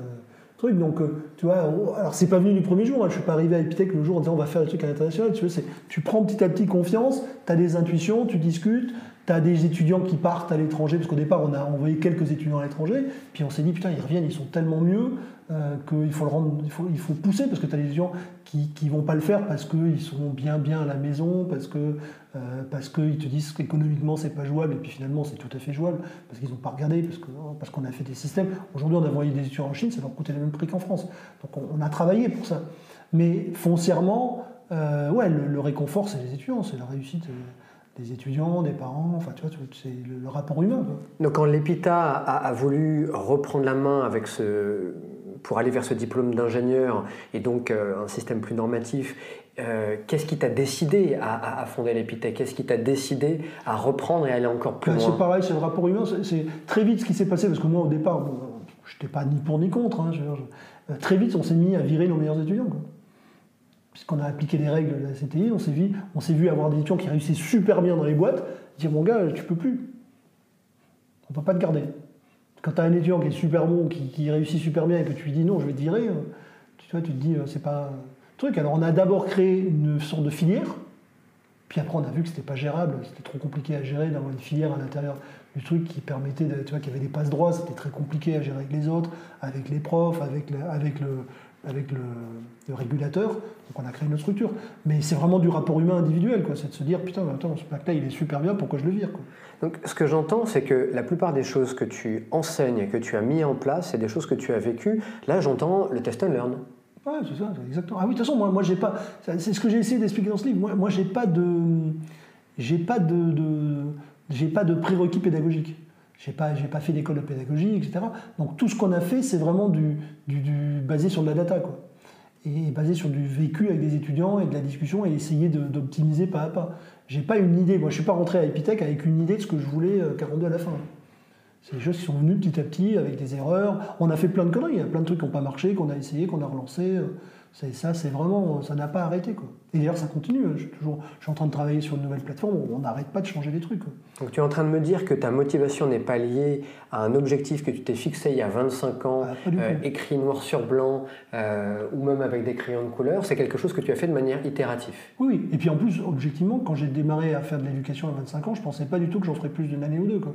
truc. Donc, tu vois, alors c'est pas venu du premier jour. Hein. Je suis pas arrivé à Epitech le jour en disant on va faire des trucs à l'international. Tu, tu prends petit à petit confiance, tu as des intuitions, tu discutes, Tu as des étudiants qui partent à l'étranger, parce qu'au départ, on a envoyé quelques étudiants à l'étranger, puis on s'est dit, putain, ils reviennent, ils sont tellement mieux euh, qu'il faut, le rendre, il faut, pousser, parce que tu as des étudiants qui ne vont pas le faire parce qu'ils sont bien, bien à la maison, euh, parce qu'ils te disent qu'économiquement c'est pas jouable, et puis finalement c'est tout à fait jouable, parce qu'ils n'ont pas regardé, parce qu'on parce a fait des systèmes. Aujourd'hui, on a envoyé des étudiants en Chine, ça leur coûtait le même prix qu'en France. Donc on, a travaillé pour ça. Mais foncièrement, euh, ouais, le, réconfort, c'est les étudiants, c'est la réussite des étudiants, des parents, enfin tu vois, c'est le, rapport humain. Donc quand l'EPITA a, voulu reprendre la main avec ce, pour aller vers ce diplôme d'ingénieur et donc euh, un système plus normatif, euh, qu'est-ce qui t'a décidé à, fonder l'Épithèque Qu'est-ce qui t'a décidé à reprendre et aller encore plus loin? C'est pareil, c'est le rapport humain. C'est très vite ce qui s'est passé, parce que moi, au départ, je n'étais pas ni pour ni contre. Hein, euh, très vite, on s'est mis à virer nos meilleurs étudiants. Puisqu'on a appliqué les règles de la CTI, on s'est vu, avoir des étudiants qui réussissaient super bien dans les boîtes, dire mon gars, tu peux plus. On peut pas te garder. Quand tu as un étudiant qui est super bon, qui, réussit super bien, et que tu lui dis non, je vais te virer, euh, tu, vois, tu te dis, c'est pas alors on a d'abord créé une sorte de filière, puis après on a vu que c'était pas gérable, c'était trop compliqué à gérer d'avoir une filière à l'intérieur du truc qui permettait, tu vois, qu'il y avait des passes droits, c'était très compliqué à gérer avec les autres, avec les profs, avec, le, avec le, régulateur. Donc on a créé une autre structure. Mais c'est vraiment du rapport humain individuel, quoi. C'est de se dire, putain, attends, ce plaque-là, il est super bien, pourquoi je le vire quoi? Donc ce que j'entends, c'est que la plupart des choses que tu enseignes, que tu as mis en place, c'est des choses que tu as vécues. Là, j'entends le test and learn. Ouais, c'est ça, exactement. Ah oui, de toute façon, moi, moi j'ai pas. C'est ce que j'ai essayé d'expliquer dans ce livre. Moi, moi j'ai pas de. J'ai pas de, j'ai pas de prérequis pédagogiques. J'ai pas, pas fait d'école de pédagogie, etc. Donc tout ce qu'on a fait, c'est vraiment du, basé sur de la data, quoi. Et basé sur du vécu avec des étudiants et de la discussion et essayer d'optimiser pas à pas. J'ai pas une idée. Moi, je suis pas rentré à Epitech avec une idée de ce que je voulais 42 euh, à la fin. C'est des choses qui sont venues petit à petit avec des erreurs. On a fait plein de conneries, il y a plein de trucs qui n'ont pas marché, qu'on a essayé, qu'on a relancé. Ça, c'est vraiment, ça n'a pas arrêté. Quoi. Et d'ailleurs, ça continue. Je suis, toujours, je suis en train de travailler sur une nouvelle plateforme on n'arrête pas de changer des trucs. Donc, tu es en train de me dire que ta motivation n'est pas liée à un objectif que tu t'es fixé il y a 25 ans, ah, euh, écrit noir sur blanc, euh, ou même avec des crayons de couleur. C'est quelque chose que tu as fait de manière itérative. Oui, oui. Et puis en plus, objectivement, quand j'ai démarré à faire de l'éducation à 25 ans, je ne pensais pas du tout que j'en ferais plus d'une année ou deux. Quoi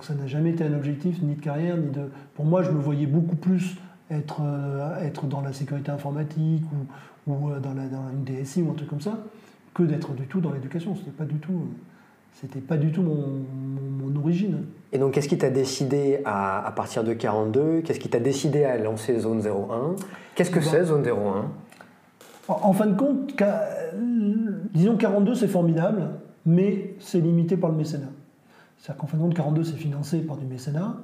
ça n'a jamais été un objectif ni de carrière, ni de. Pour moi, je me voyais beaucoup plus être, euh, être dans la sécurité informatique ou, ou euh, dans, la, dans, une DSI ou un truc comme ça, que d'être du tout dans l'éducation. C'était pas du tout. Euh, c'était pas du tout mon, mon, origine. Et donc, qu'est-ce qui t'a décidé à, à, partir de 42 Qu'est-ce qui t'a décidé à lancer Zone 01 Qu'est-ce que c'est Zone 01 en, en fin de compte, disons 42, c'est formidable, mais c'est limité par le mécénat. C'est-à-dire qu'en fin de compte, 42, c'est financé par du mécénat,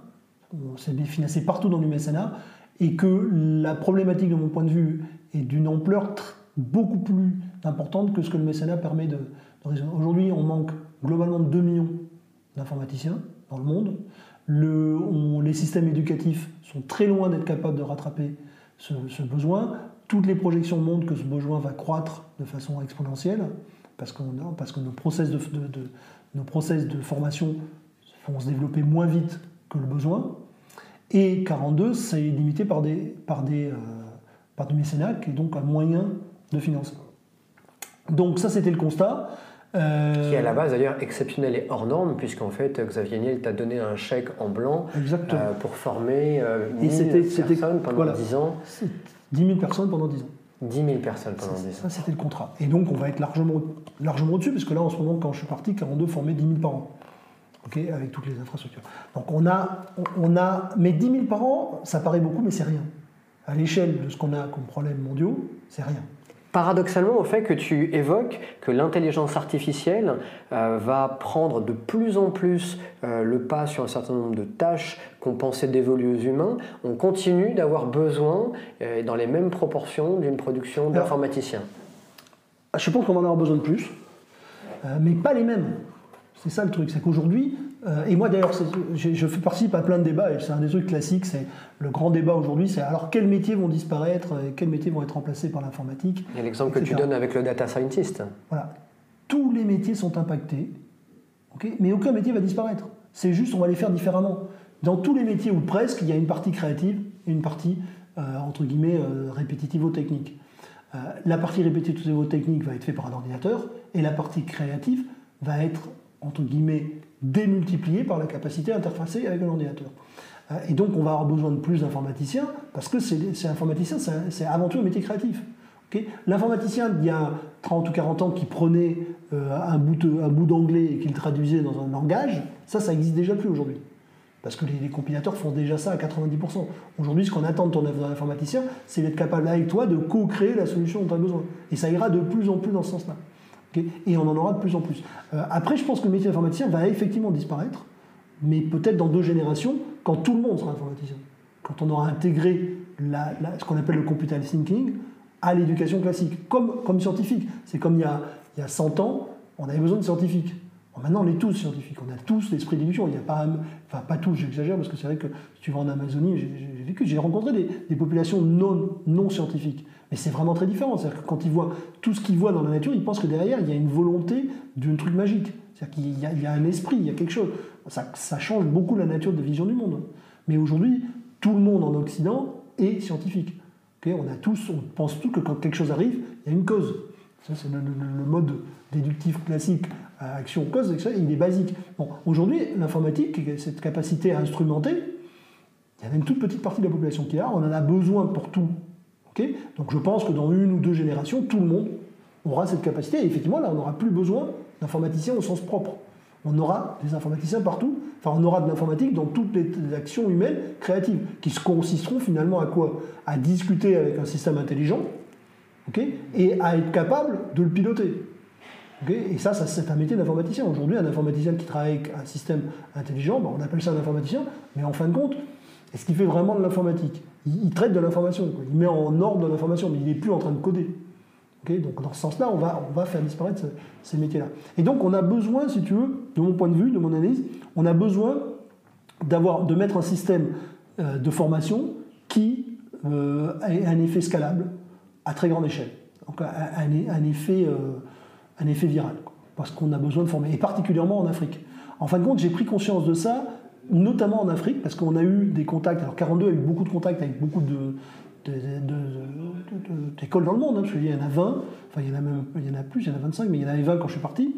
c'est financé partout dans du mécénat, et que la problématique, de mon point de vue, est d'une ampleur beaucoup plus importante que ce que le mécénat permet de, résoudre. Aujourd'hui, on manque globalement de 2 millions d'informaticiens dans le monde. les systèmes éducatifs sont très loin d'être capables de rattraper ce, besoin. Toutes les projections montrent que ce besoin va croître de façon exponentielle parce, que nos process nos process de formation vont se développer moins vite que le besoin. Et 42, c'est limité par des, par des, euh, par du mécénat, qui est donc un moyen de financer. Donc ça, c'était le constat. Euh, qui est à la base d'ailleurs exceptionnel et hors norme, puisqu'en fait Xavier Niel t'a donné un chèque en blanc euh, pour former euh, 1000 personnes pendant 10 ans. 10 000 personnes pendant 10 ans. 10 000 personnes pendant 10 ans. Ça, c'était le contrat. Et donc, on va être largement, largement au-dessus, parce que là, en ce moment, quand je suis parti, 42 formait 10 000 par an. Avec toutes les infrastructures. Donc, on a, on a. Mais 10 000 par an, ça paraît beaucoup, mais c'est rien. À l'échelle de ce qu'on a comme problèmes mondiaux, c'est rien paradoxalement au fait que tu évoques que l'intelligence artificielle euh, va prendre de plus en plus euh, le pas sur un certain nombre de tâches qu'on pensait dévolues aux humains, on continue d'avoir besoin, euh, dans les mêmes proportions, d'une production d'informaticiens. Je pense qu'on va en avoir besoin de plus, mais pas les mêmes. C'est ça le truc, c'est qu'aujourd'hui, euh, et moi d'ailleurs, je, participe à plein de débats, et c'est un des trucs classiques, c'est le grand débat aujourd'hui, c'est alors quels métiers vont disparaître, et quels métiers vont être remplacés par l'informatique. Il y a l'exemple que tu donnes avec le data scientist. Voilà. Tous les métiers sont impactés, mais aucun métier va disparaître. C'est juste, on va les faire différemment. Dans tous les métiers, ou presque, il y a une partie créative et une partie, euh, entre guillemets, euh, répétitivo-technique. la partie répétitivo-technique va être faite par un ordinateur, et la partie créative va être entre guillemets, démultiplié par la capacité à interfacer avec un ordinateur. Euh, et donc, on va avoir besoin de plus d'informaticiens, parce que c'est informaticien, c'est avant tout un métier créatif. L'informaticien, il y a 30 ou 40 ans, qui prenait euh, un bout, bout d'anglais et qui le traduisait dans un langage, ça, ça existe déjà plus aujourd'hui. Parce que les, compilateurs font déjà ça à 90%. Aujourd'hui, ce qu'on attend de ton informaticien, c'est d'être capable avec toi de co-créer la solution dont tu as besoin. Et ça ira de plus en plus dans ce sens-là. Et on en aura de plus en plus. Euh, après, je pense que le métier d'informaticien va effectivement disparaître, mais peut-être dans deux générations, quand tout le monde sera informaticien. Quand on aura intégré ce qu'on appelle le computer thinking, à l'éducation classique, comme, scientifique. C'est comme il y, a, il y a 100 ans, on avait besoin de scientifiques. Maintenant, on est tous scientifiques, on a tous l'esprit d'éducation. Il n'y a pas, enfin pas tous, j'exagère, parce que c'est vrai que si tu vas en Amazonie, j'ai vécu, j'ai rencontré des, populations non, scientifiques. Mais c'est vraiment très différent. C'est-à-dire que quand ils voient tout ce qu'ils voient dans la nature, ils pensent que derrière, il y a une volonté d'un truc magique. C'est-à-dire qu'il y, a un esprit, il y a quelque chose. Ça, change beaucoup la nature de vision du monde. Mais aujourd'hui, tout le monde en Occident est scientifique on a tous, pense tous que quand quelque chose arrive, il y a une cause. Ça, c'est le, mode déductif classique, action-cause, il est basique. Bon, aujourd'hui, l'informatique, cette capacité à instrumenter, il y a une toute petite partie de la population qui a, on en a besoin pour tout. Donc je pense que dans une ou deux générations, tout le monde aura cette capacité, et effectivement, là, on n'aura plus besoin d'informaticiens au sens propre on aura des informaticiens partout, enfin on aura de l'informatique dans toutes les actions humaines créatives, qui se consisteront finalement à quoi? À discuter avec un système intelligent, et à être capable de le piloter. Et ça, c'est un métier d'informaticien. Aujourd'hui, un informaticien qui travaille avec un système intelligent, ben, on appelle ça un informaticien, mais en fin de compte, est-ce qu'il fait vraiment de l'informatique? Il, traite de l'information, il met en ordre de l'information, mais il n'est plus en train de coder donc dans ce sens-là, on va, faire disparaître ces métiers-là. Et donc on a besoin, si tu veux, de mon point de vue, de mon analyse, on a besoin d'avoir, de mettre un système euh, de formation qui euh, ait un effet scalable à très grande échelle. Donc un, effet, euh, un effet viral. parce qu'on a besoin de former, et particulièrement en Afrique. En fin de compte, j'ai pris conscience de ça, notamment en Afrique, parce qu'on a eu des contacts. Alors 42 a eu beaucoup de contacts avec beaucoup de, d'écoles dans le monde, hein, parce qu'il y en a 20, enfin il y en a, même, il y en a plus, il y en a 25, mais il y en avait 20 quand je suis parti.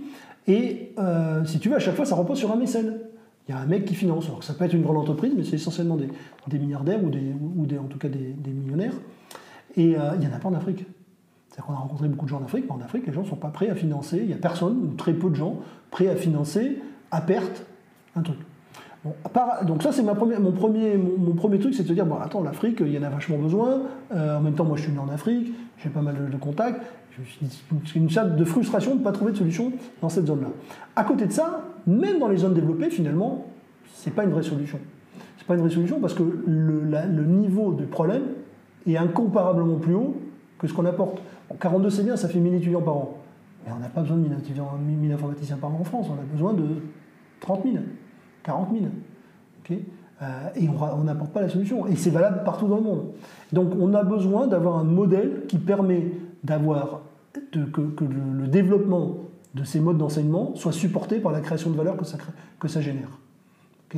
Et euh, si tu veux, à chaque fois, ça repose sur un mécène. Il y a un mec qui finance. Alors ça peut être une grande entreprise, mais c'est essentiellement des, des, milliardaires ou, des, ou des, en tout cas des, millionnaires. Et euh, il n'y en a pas en Afrique. C'est-à-dire qu'on a rencontré beaucoup de gens en Afrique, mais en Afrique, les gens ne sont pas prêts à financer. Il n'y a personne, ou très peu de gens, prêts à financer à perte un truc donc ça, c'est mon, premier, mon, premier truc, c'est de se dire, bon, attends, l'Afrique, il y en a vachement besoin. Euh, en même temps, moi, je suis né en Afrique, j'ai pas mal de, contacts. C'est une sorte de frustration de ne pas trouver de solution dans cette zone-là. À côté de ça, même dans les zones développées, finalement, c'est pas une vraie solution. C'est pas une vraie solution parce que le, le, niveau du problème est incomparablement plus haut que ce qu'on apporte. 42, c'est bien, ça fait 1000 étudiants par an. Mais on n'a pas besoin de 1000, étudiants, 1000 informaticiens par an en France, on a besoin de 30 000. 40 000. Euh, et on n'apporte pas la solution. Et c'est valable partout dans le monde. Donc on a besoin d'avoir un modèle qui permet d'avoir que, que le, développement de ces modes d'enseignement soit supporté par la création de valeur que ça, que ça génère.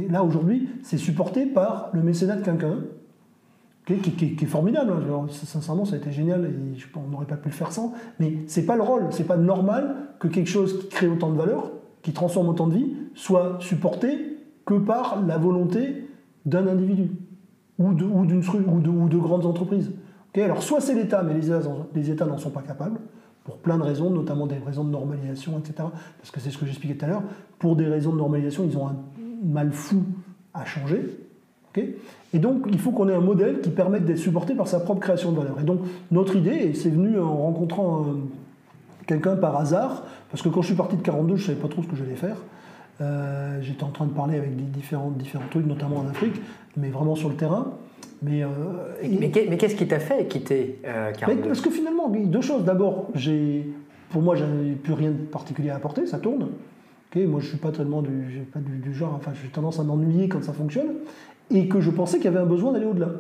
Là aujourd'hui, c'est supporté par le mécénat de quelqu'un, qui, est formidable. Hein. sincèrement, ça a été génial et on n'aurait pas pu le faire sans. Mais c'est pas le rôle, c'est pas normal que quelque chose qui crée autant de valeur, qui transforme autant de vie, soit supporté que par la volonté d'un individu ou de, ou, de, grandes entreprises. Alors soit c'est l'État, mais les États, n'en sont pas capables, pour plein de raisons, notamment des raisons de normalisation, etc. Parce que c'est ce que j'expliquais tout à l'heure. Pour des raisons de normalisation, ils ont un mal fou à changer. Et donc, il faut qu'on ait un modèle qui permette d'être supporté par sa propre création de valeur. Et donc, notre idée, et c'est venu en rencontrant euh, quelqu'un par hasard, parce que quand je suis parti de 42, je ne savais pas trop ce que j'allais faire. Euh, j'étais en train de parler avec des différents, différents trucs, notamment en Afrique, mais vraiment sur le terrain. Mais, euh, mais, qu'est-ce qui t'a fait quitter euh, Parce que finalement, deux choses. D'abord, pour moi, j'avais plus rien de particulier à apporter, ça tourne. moi, je suis pas tellement du, pas du, genre, enfin, j'ai tendance à m'ennuyer quand ça fonctionne, et que je pensais qu'il y avait un besoin d'aller au-delà.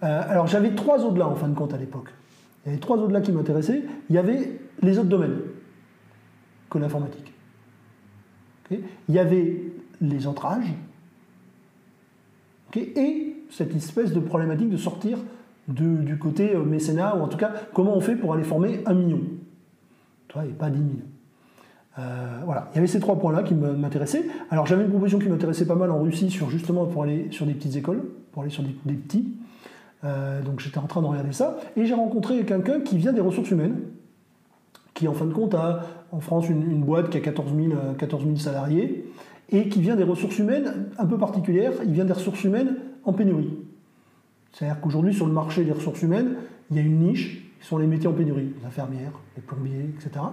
alors, j'avais trois au-delà en fin de compte à l'époque. Il y avait trois au-delà qui m'intéressaient. Il y avait les autres domaines que l'informatique. Il y avait les entrages et cette espèce de problématique de sortir du côté euh, mécénat, ou en tout cas, comment on fait pour aller former un million et pas dix mille. Voilà, il y avait ces trois points-là qui m'intéressaient. Alors j'avais une proposition qui m'intéressait pas mal en Russie sur justement pour aller sur des petites écoles, pour aller sur des, petits. donc j'étais en train de regarder ça et j'ai rencontré quelqu'un qui vient des ressources humaines, qui en fin de compte a en France une, boîte qui a 14 000, salariés et qui vient des ressources humaines un peu particulières. Il vient des ressources humaines en pénurie. C'est-à-dire qu'aujourd'hui, sur le marché des ressources humaines, il y a une niche qui sont les métiers en pénurie, les infirmières, les plombiers, etc.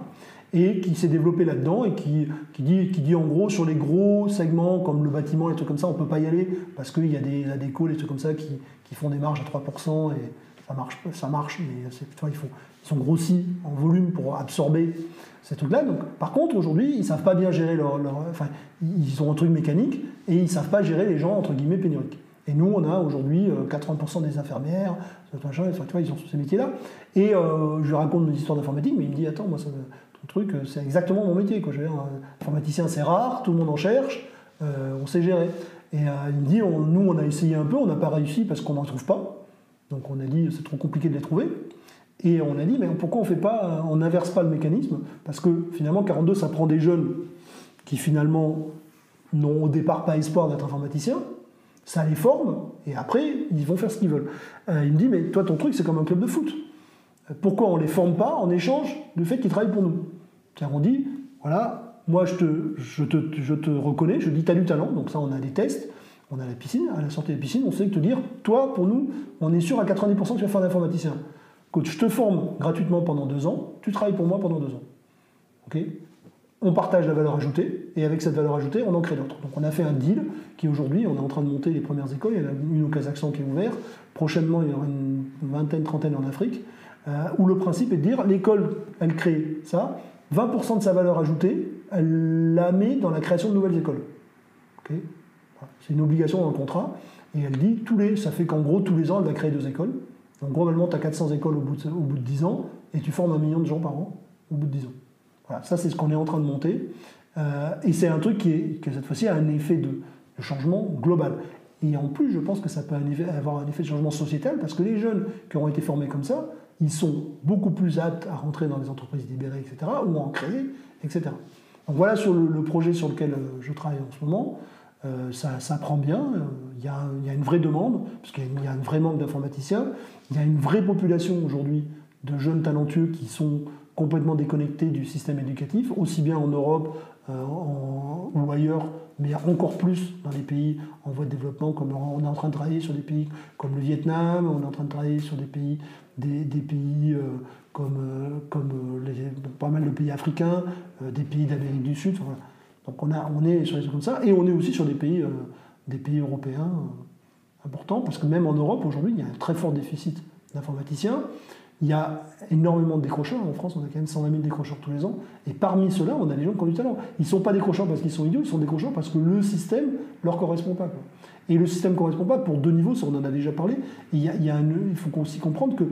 Et qui s'est développé là-dedans et qui, dit, qui dit en gros sur les gros segments comme le bâtiment, les trucs comme ça, on ne peut pas y aller parce qu'il y a des, la déco, les trucs comme ça qui, qui font des marges à 3% et ça marche, ça marche mais ils, font, ils sont grossis en volume pour absorber ces trucs-là. Par contre, aujourd'hui, ils ne savent pas bien gérer leur, Enfin, ils ont un truc mécanique et ils ne savent pas gérer les gens, entre guillemets, pénuriques. Et nous, on a aujourd'hui 80% euh, des infirmières, tu vois, ils ont ces métiers-là. Et euh, je lui raconte une histoire d'informatique, mais il me dit Attends, moi, ton truc, euh, c'est exactement mon métier. Quoi. Informaticien, c'est rare, tout le monde en cherche, on sait gérer. Et il me dit Nous, on a essayé un peu, on n'a pas réussi parce qu'on n'en trouve pas. Donc on a dit C'est trop compliqué de les trouver. Et on a dit, mais pourquoi on fait pas, on n'inverse pas le mécanisme? Parce que finalement, 42, ça prend des jeunes qui finalement n'ont au départ pas espoir d'être informaticiens, ça les forme, et après, ils vont faire ce qu'ils veulent. Euh, il me dit, mais toi, ton truc, c'est comme un club de foot. Pourquoi on ne les forme pas en échange du fait qu'ils travaillent pour nous? Car on dit, voilà, moi, je te reconnais, je dis, tu as du talent, donc ça, on a des tests, on a la piscine, à la sortie de la piscine, on sait te dire, toi, pour nous, on est sûr à 90% que tu vas faire un informaticien. Coach, je te forme gratuitement pendant deux ans, tu travailles pour moi pendant deux ans. Ok? On partage la valeur ajoutée, et avec cette valeur ajoutée, on en crée d'autres. Donc on a fait un deal qui aujourd'hui, on est en train de monter les premières écoles, il y en a une au Kazakhstan qui est ouverte, prochainement il y aura une vingtaine, trentaine en Afrique, euh, où le principe est de dire, l'école, elle crée ça, 20% de sa valeur ajoutée, elle la met dans la création de nouvelles écoles. C'est une obligation dans le contrat, et elle dit, tous les, ça fait qu'en gros, tous les ans, elle va créer deux écoles. Donc globalement, tu as 400 écoles au bout, de, au bout de 10 ans, et tu formes un million de gens par an au bout de 10 ans ça c'est ce qu'on est en train de monter. Euh, et c'est un truc qui, est, cette fois-ci a un effet de, changement global. Et en plus, je pense que ça peut avoir un effet de changement sociétal parce que les jeunes qui ont été formés comme ça, ils sont beaucoup plus aptes à rentrer dans les entreprises libérées, etc., ou à en créer, etc. Donc voilà sur le, projet sur lequel euh, je travaille en ce moment. Euh, ça, prend bien, il y, a, une vraie demande, parce qu'il y a un vrai manque d'informaticiens, il y a une vraie population aujourd'hui de jeunes talentueux qui sont complètement déconnectés du système éducatif, aussi bien en Europe euh, ou ailleurs, mais encore plus dans les pays en voie de développement, comme on est en train de travailler sur des pays comme le Vietnam, on est en train de travailler sur des pays, des, pays euh, comme, euh, comme pas mal de pays africains, des pays d'Amérique du Sud. Donc on, a, on est sur des trucs comme ça, et on est aussi sur des pays, des pays européens importants, parce que même en Europe, aujourd'hui, il y a un très fort déficit d'informaticiens. Il y a énormément de décrocheurs. En France, on a quand même 120 000 décrocheurs tous les ans. Et parmi ceux-là, on a des gens qui ont du talent. Ils ne sont pas décrocheurs parce qu'ils sont idiots, ils sont décrocheurs parce que le système ne leur correspond pas. Et le système ne correspond pas pour deux niveaux, ça on en a déjà parlé. il, y a, il, faut aussi comprendre que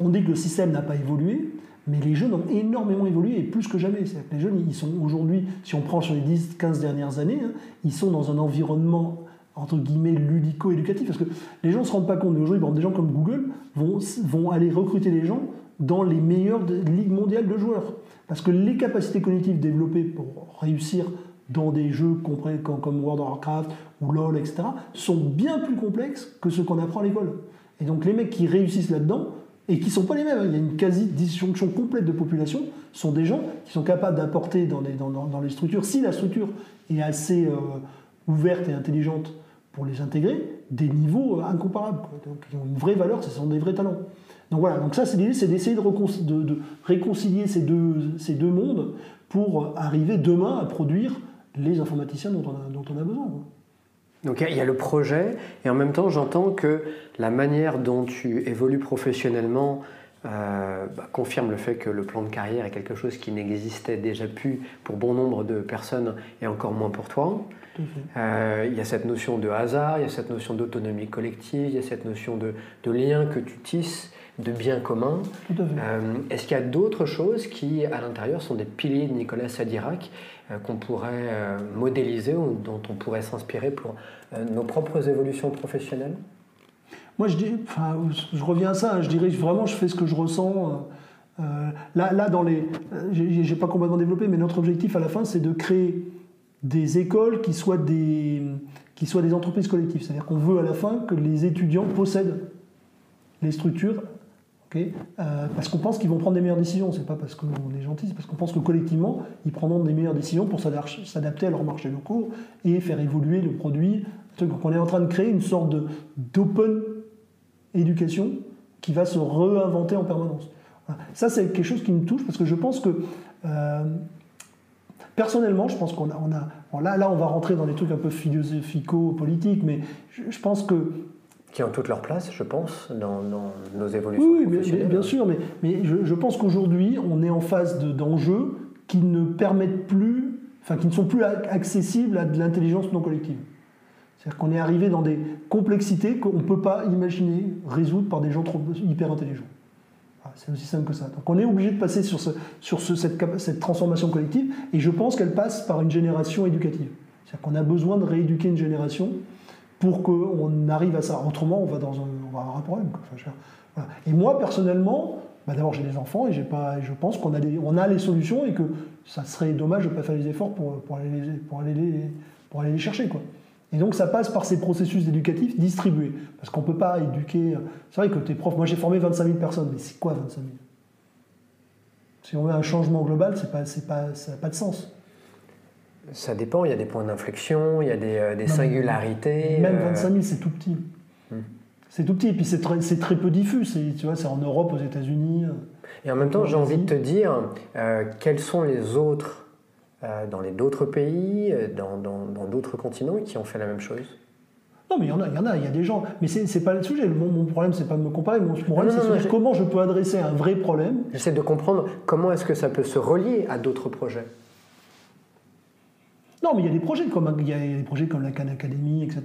on dit que le système n'a pas évolué, mais les jeunes ont énormément évolué et plus que jamais. les jeunes, ils sont aujourd'hui, si on prend sur les 10-15 dernières années, hein, ils sont dans un environnement entre guillemets ludico-éducatif, parce que les gens ne se rendent pas compte, mais aujourd'hui, des gens comme Google vont, vont aller recruter les gens dans les meilleures ligues mondiales de joueurs. Parce que les capacités cognitives développées pour réussir dans des jeux comme World of Warcraft ou LoL, etc., sont bien plus complexes que ce qu'on apprend à l'école. Et donc les mecs qui réussissent là-dedans, et qui ne sont pas les mêmes, hein, il y a une quasi-disjonction complète de population, sont des gens qui sont capables d'apporter dans dans, dans les, structures, si la structure est assez euh, ouverte et intelligente pour les intégrer des niveaux euh, incomparables, donc, qui ont une vraie valeur, ce sont des vrais talents. Donc voilà, donc ça c'est l'idée, c'est d'essayer de, réconcilier ces deux, mondes pour arriver demain à produire les informaticiens dont on a besoin. Donc il y a le projet, et en même temps j'entends que la manière dont tu évolues professionnellement euh, bah, confirme le fait que le plan de carrière est quelque chose qui n'existait déjà plus pour bon nombre de personnes et encore moins pour toi. Euh, il y a cette notion de hasard, il y a cette notion d'autonomie collective, il y a cette notion de, lien que tu tisses, de bien commun. Euh, est-ce qu'il y a d'autres choses qui, à l'intérieur, sont des piliers de Nicolas Sadirac qu'on pourrait modéliser ou dont on pourrait s'inspirer pour nos propres évolutions professionnelles? Moi, je, dis, enfin, je reviens à ça, je dirais vraiment, je fais ce que je ressens. là, là, dans les, j'ai pas complètement développé, mais notre objectif à la fin, c'est de créer des écoles qui soient des, qui soient des entreprises collectives. C'est-à-dire qu'on veut à la fin que les étudiants possèdent les structures euh, parce qu'on pense qu'ils vont prendre des meilleures décisions. C'est pas parce qu'on est gentil, c'est parce qu'on pense que collectivement, ils prendront des meilleures décisions pour s'adapter à leurs marchés locaux et faire évoluer le produit. Donc on est en train de créer une sorte d'open éducation qui va se réinventer en permanence. Ça, c'est quelque chose qui me touche parce que je pense que euh, personnellement, je pense qu'on a, on a là, là, on va rentrer dans des trucs un peu philosophico-politiques, mais je pense que qui ont toute leur place, je pense, dans, nos évolutions. Oui, bien sûr, mais, mais je, pense qu'aujourd'hui, on est en phase d'enjeux qui ne permettent plus, enfin, qui ne sont plus accessibles à de l'intelligence non collective. C'est-à-dire qu'on est arrivé dans des complexités qu'on ne peut pas imaginer résoudre par des gens trop hyper intelligents. C'est aussi simple que ça. Donc on est obligé de passer sur, ce, sur ce, cette, transformation collective, et je pense qu'elle passe par une génération éducative. C'est-à-dire qu'on a besoin de rééduquer une génération pour qu'on arrive à ça. Autrement, on va, dans un, on va avoir un problème. Et moi, personnellement, bah d'abord j'ai des enfants et je pense qu'on a, les solutions et que ça serait dommage de ne pas faire les efforts pour, aller, les, chercher. Et donc ça passe par ces processus éducatifs distribués. Parce qu'on ne peut pas éduquer. C'est vrai que tes profs, moi j'ai formé 25 000 personnes, mais c'est quoi 25 000 Si on veut un changement global, c'est pas, pas, ça n'a pas de sens. Ça dépend, il y a des points d'inflexion, il y a des, euh, singularités. Même 25 euh, 000, c'est tout petit. Hmm. C'est tout petit, et puis c'est très, très, peu diffus. Tu vois, c'est en Europe, aux États-Unis. Et en même temps, j'ai envie de te dire, euh, quels sont les autres, dans les d'autres pays, dans d'autres continents, qui ont fait la même chose non, mais il y en a, il y en a, il y a des gens. Mais c'est n'est pas le sujet. Mon, mon problème, c'est pas de me comparer. Mon problème, c'est comment je peux adresser un vrai problème. J'essaie de comprendre comment est-ce que ça peut se relier à d'autres projets. Non, mais il y a des projets comme, il y a des projets comme la Khan Academy, etc.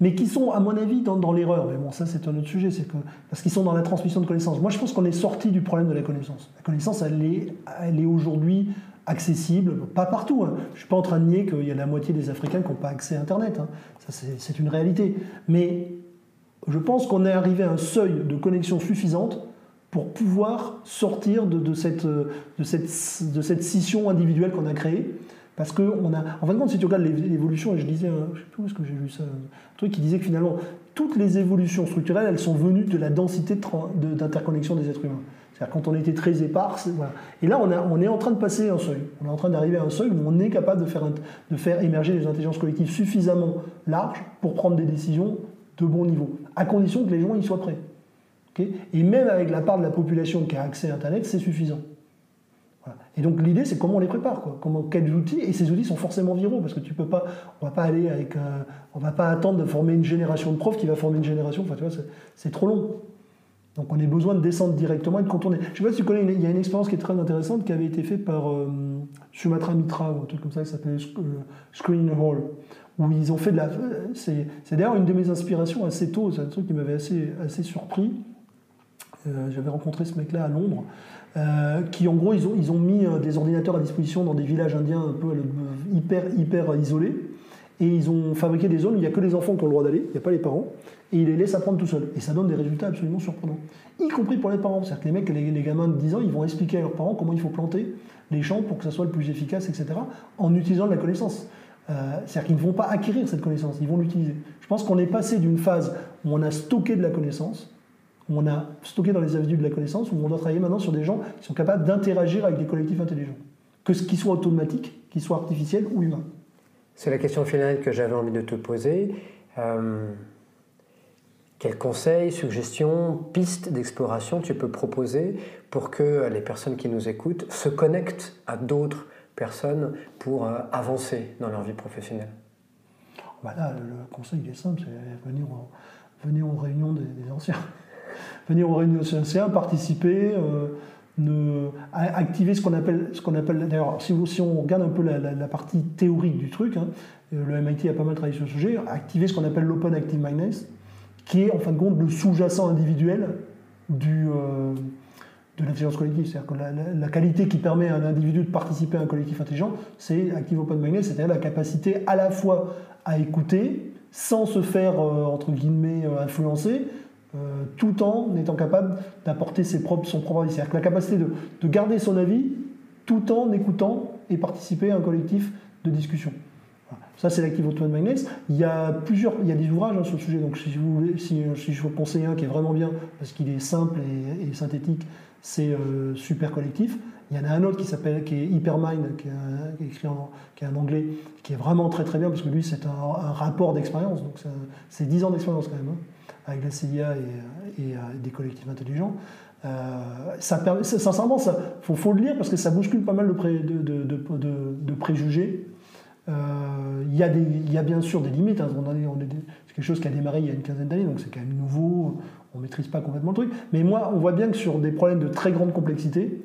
Mais qui sont, à mon avis, dans, l'erreur. Mais bon, ça, c'est un autre sujet. Que, parce qu'ils sont dans la transmission de connaissances. Moi, je pense qu'on est sorti du problème de la connaissance. La connaissance, elle est, elle est aujourd'hui accessible, pas partout. Hein. Je ne suis pas en train de nier qu'il y a la moitié des Africains qui n'ont pas accès à Internet. Hein. Ça, c'est une réalité. Mais je pense qu'on est arrivé à un seuil de connexion suffisante pour pouvoir sortir de, cette, de, cette, de cette scission individuelle qu'on a créée parce que a, en fin de compte, si tu regardes l'évolution, et je disais, je sais plus où est-ce que j'ai lu ça, un truc qui disait que finalement, toutes les évolutions structurelles, elles sont venues de la densité d'interconnexion des êtres humains. Quand on était très épars. Et là, on, est en train de passer un seuil. On est en train d'arriver à un seuil où on est capable de faire, émerger des intelligences collectives suffisamment larges pour prendre des décisions de bon niveau, à condition que les gens y soient prêts. et même avec la part de la population qui a accès à Internet, c'est suffisant. Et donc l'idée, c'est comment on les prépare, quoi. Comment, quels outils, et ces outils sont forcément viraux, parce que tu peux pas, on va pas aller avec, on va pas attendre de former une génération de profs qui va former une génération, enfin tu vois, c'est trop long. Donc on a besoin de descendre directement et de contourner. Je sais pas si tu connais, il y a une expérience qui est très intéressante qui avait été faite par euh, Sumatra Mitra, ou un truc comme ça, qui s'appelle euh, Screen Hall, où ils ont fait de la... C'est d'ailleurs une de mes inspirations assez tôt, c'est un truc qui m'avait assez, surpris. Euh, j'avais rencontré ce mec-là à Londres. Euh, qui en gros ils ont, mis euh, des ordinateurs à disposition dans des villages indiens un peu euh, hyper isolés. Et ils ont fabriqué des zones où il n'y a que les enfants qui ont le droit d'aller, il n'y a pas les parents, et ils les laissent apprendre tout seuls. Et ça donne des résultats absolument surprenants. Y compris pour les parents. C'est-à-dire que les mecs, les, gamins de 10 ans, ils vont expliquer à leurs parents comment il faut planter les champs pour que ça soit le plus efficace, etc., en utilisant de la connaissance. C'est-à-dire qu'ils ne vont pas acquérir cette connaissance, ils vont l'utiliser. Je pense qu'on est passé d'une phase où on a stocké de la connaissance on a stocké dans les avenues de la connaissance, où on doit travailler maintenant sur des gens qui sont capables d'interagir avec des collectifs intelligents. Que ce qui soit automatique, qu'il soit artificiel ou humain. C'est la question finale que j'avais envie de te poser. Euh, quels conseils, suggestions, pistes d'exploration tu peux proposer pour que les personnes qui nous écoutent se connectent à d'autres personnes pour euh, avancer dans leur vie professionnelle? Bah Là, le conseil est simple, c'est venir, venir aux réunions des anciens. Venir aux réunions anciens, participer, euh, activer ce qu'on appelle, ce qu'on appelle d'ailleurs, si, on regarde un peu la, partie théorique du truc, hein, euh, le MIT a pas mal travaillé sur ce sujet, activer ce qu'on appelle l'open active mindedness, qui est en fin de compte le sous-jacent individuel du, euh, de l'intelligence collective. C'est-à-dire que la, qualité qui permet à un individu de participer à un collectif intelligent, c'est active open mindedness, c'est-à-dire la capacité à la fois à écouter, sans se faire, entre guillemets, influencer, tout en étant capable d'apporter ses propres, son propre avis. C'est-à-dire que la capacité de, de garder son avis tout en écoutant et participer à un collectif de discussion. Ça, c'est l'active Open Magnets. Il y a plusieurs, il y a des ouvrages hein, sur le sujet. Donc, si, vous si, je vous conseille un qui est vraiment bien parce qu'il est simple et, synthétique, c'est euh, Super Collectif. Il y en a un autre qui s'appelle, qui est Hypermind, qui est, écrit en, qui est anglais, qui est vraiment très très bien parce que lui, c'est un, rapport d'expérience. Donc, c'est 10 ans d'expérience quand même, hein, avec la CIA et, euh, des collectifs intelligents. Euh, sincèrement, il faut, le lire parce que ça bouscule pas mal de, de, de, de préjugés euh, il y, a bien sûr des limites. Hein. c'est quelque chose qui a démarré il y a une quinzaine d'années, donc c'est quand même nouveau. On ne maîtrise pas complètement le truc. Mais moi, on voit bien que sur des problèmes de très grande complexité,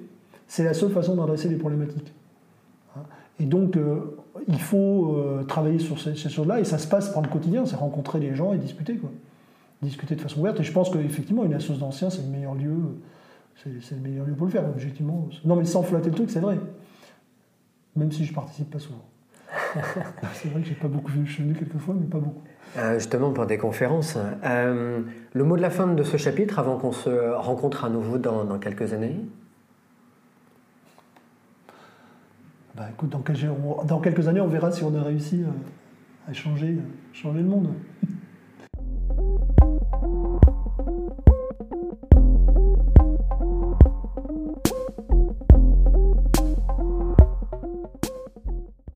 c'est la seule façon d'adresser les problématiques. Hein. Et donc, euh, il faut euh, travailler sur ces, choses-là, et ça se passe par le quotidien, c'est rencontrer les gens et discuter. Quoi. Discuter de façon ouverte. Et je pense qu'effectivement, une association d'anciens, c'est le meilleur lieu. C'est le meilleur lieu pour le faire, objectivement. Non, mais sans flatter le truc, c'est vrai. Même si je participe pas souvent. C'est vrai que j'ai pas beaucoup vu, je suis venu quelques fois, mais pas beaucoup. Euh, justement, pour des conférences. Euh, le mot de la fin de ce chapitre, avant qu'on se rencontre à nouveau dans, quelques années bah, écoute, dans, dans, quelques années, on verra si on a réussi à changer, changer le monde.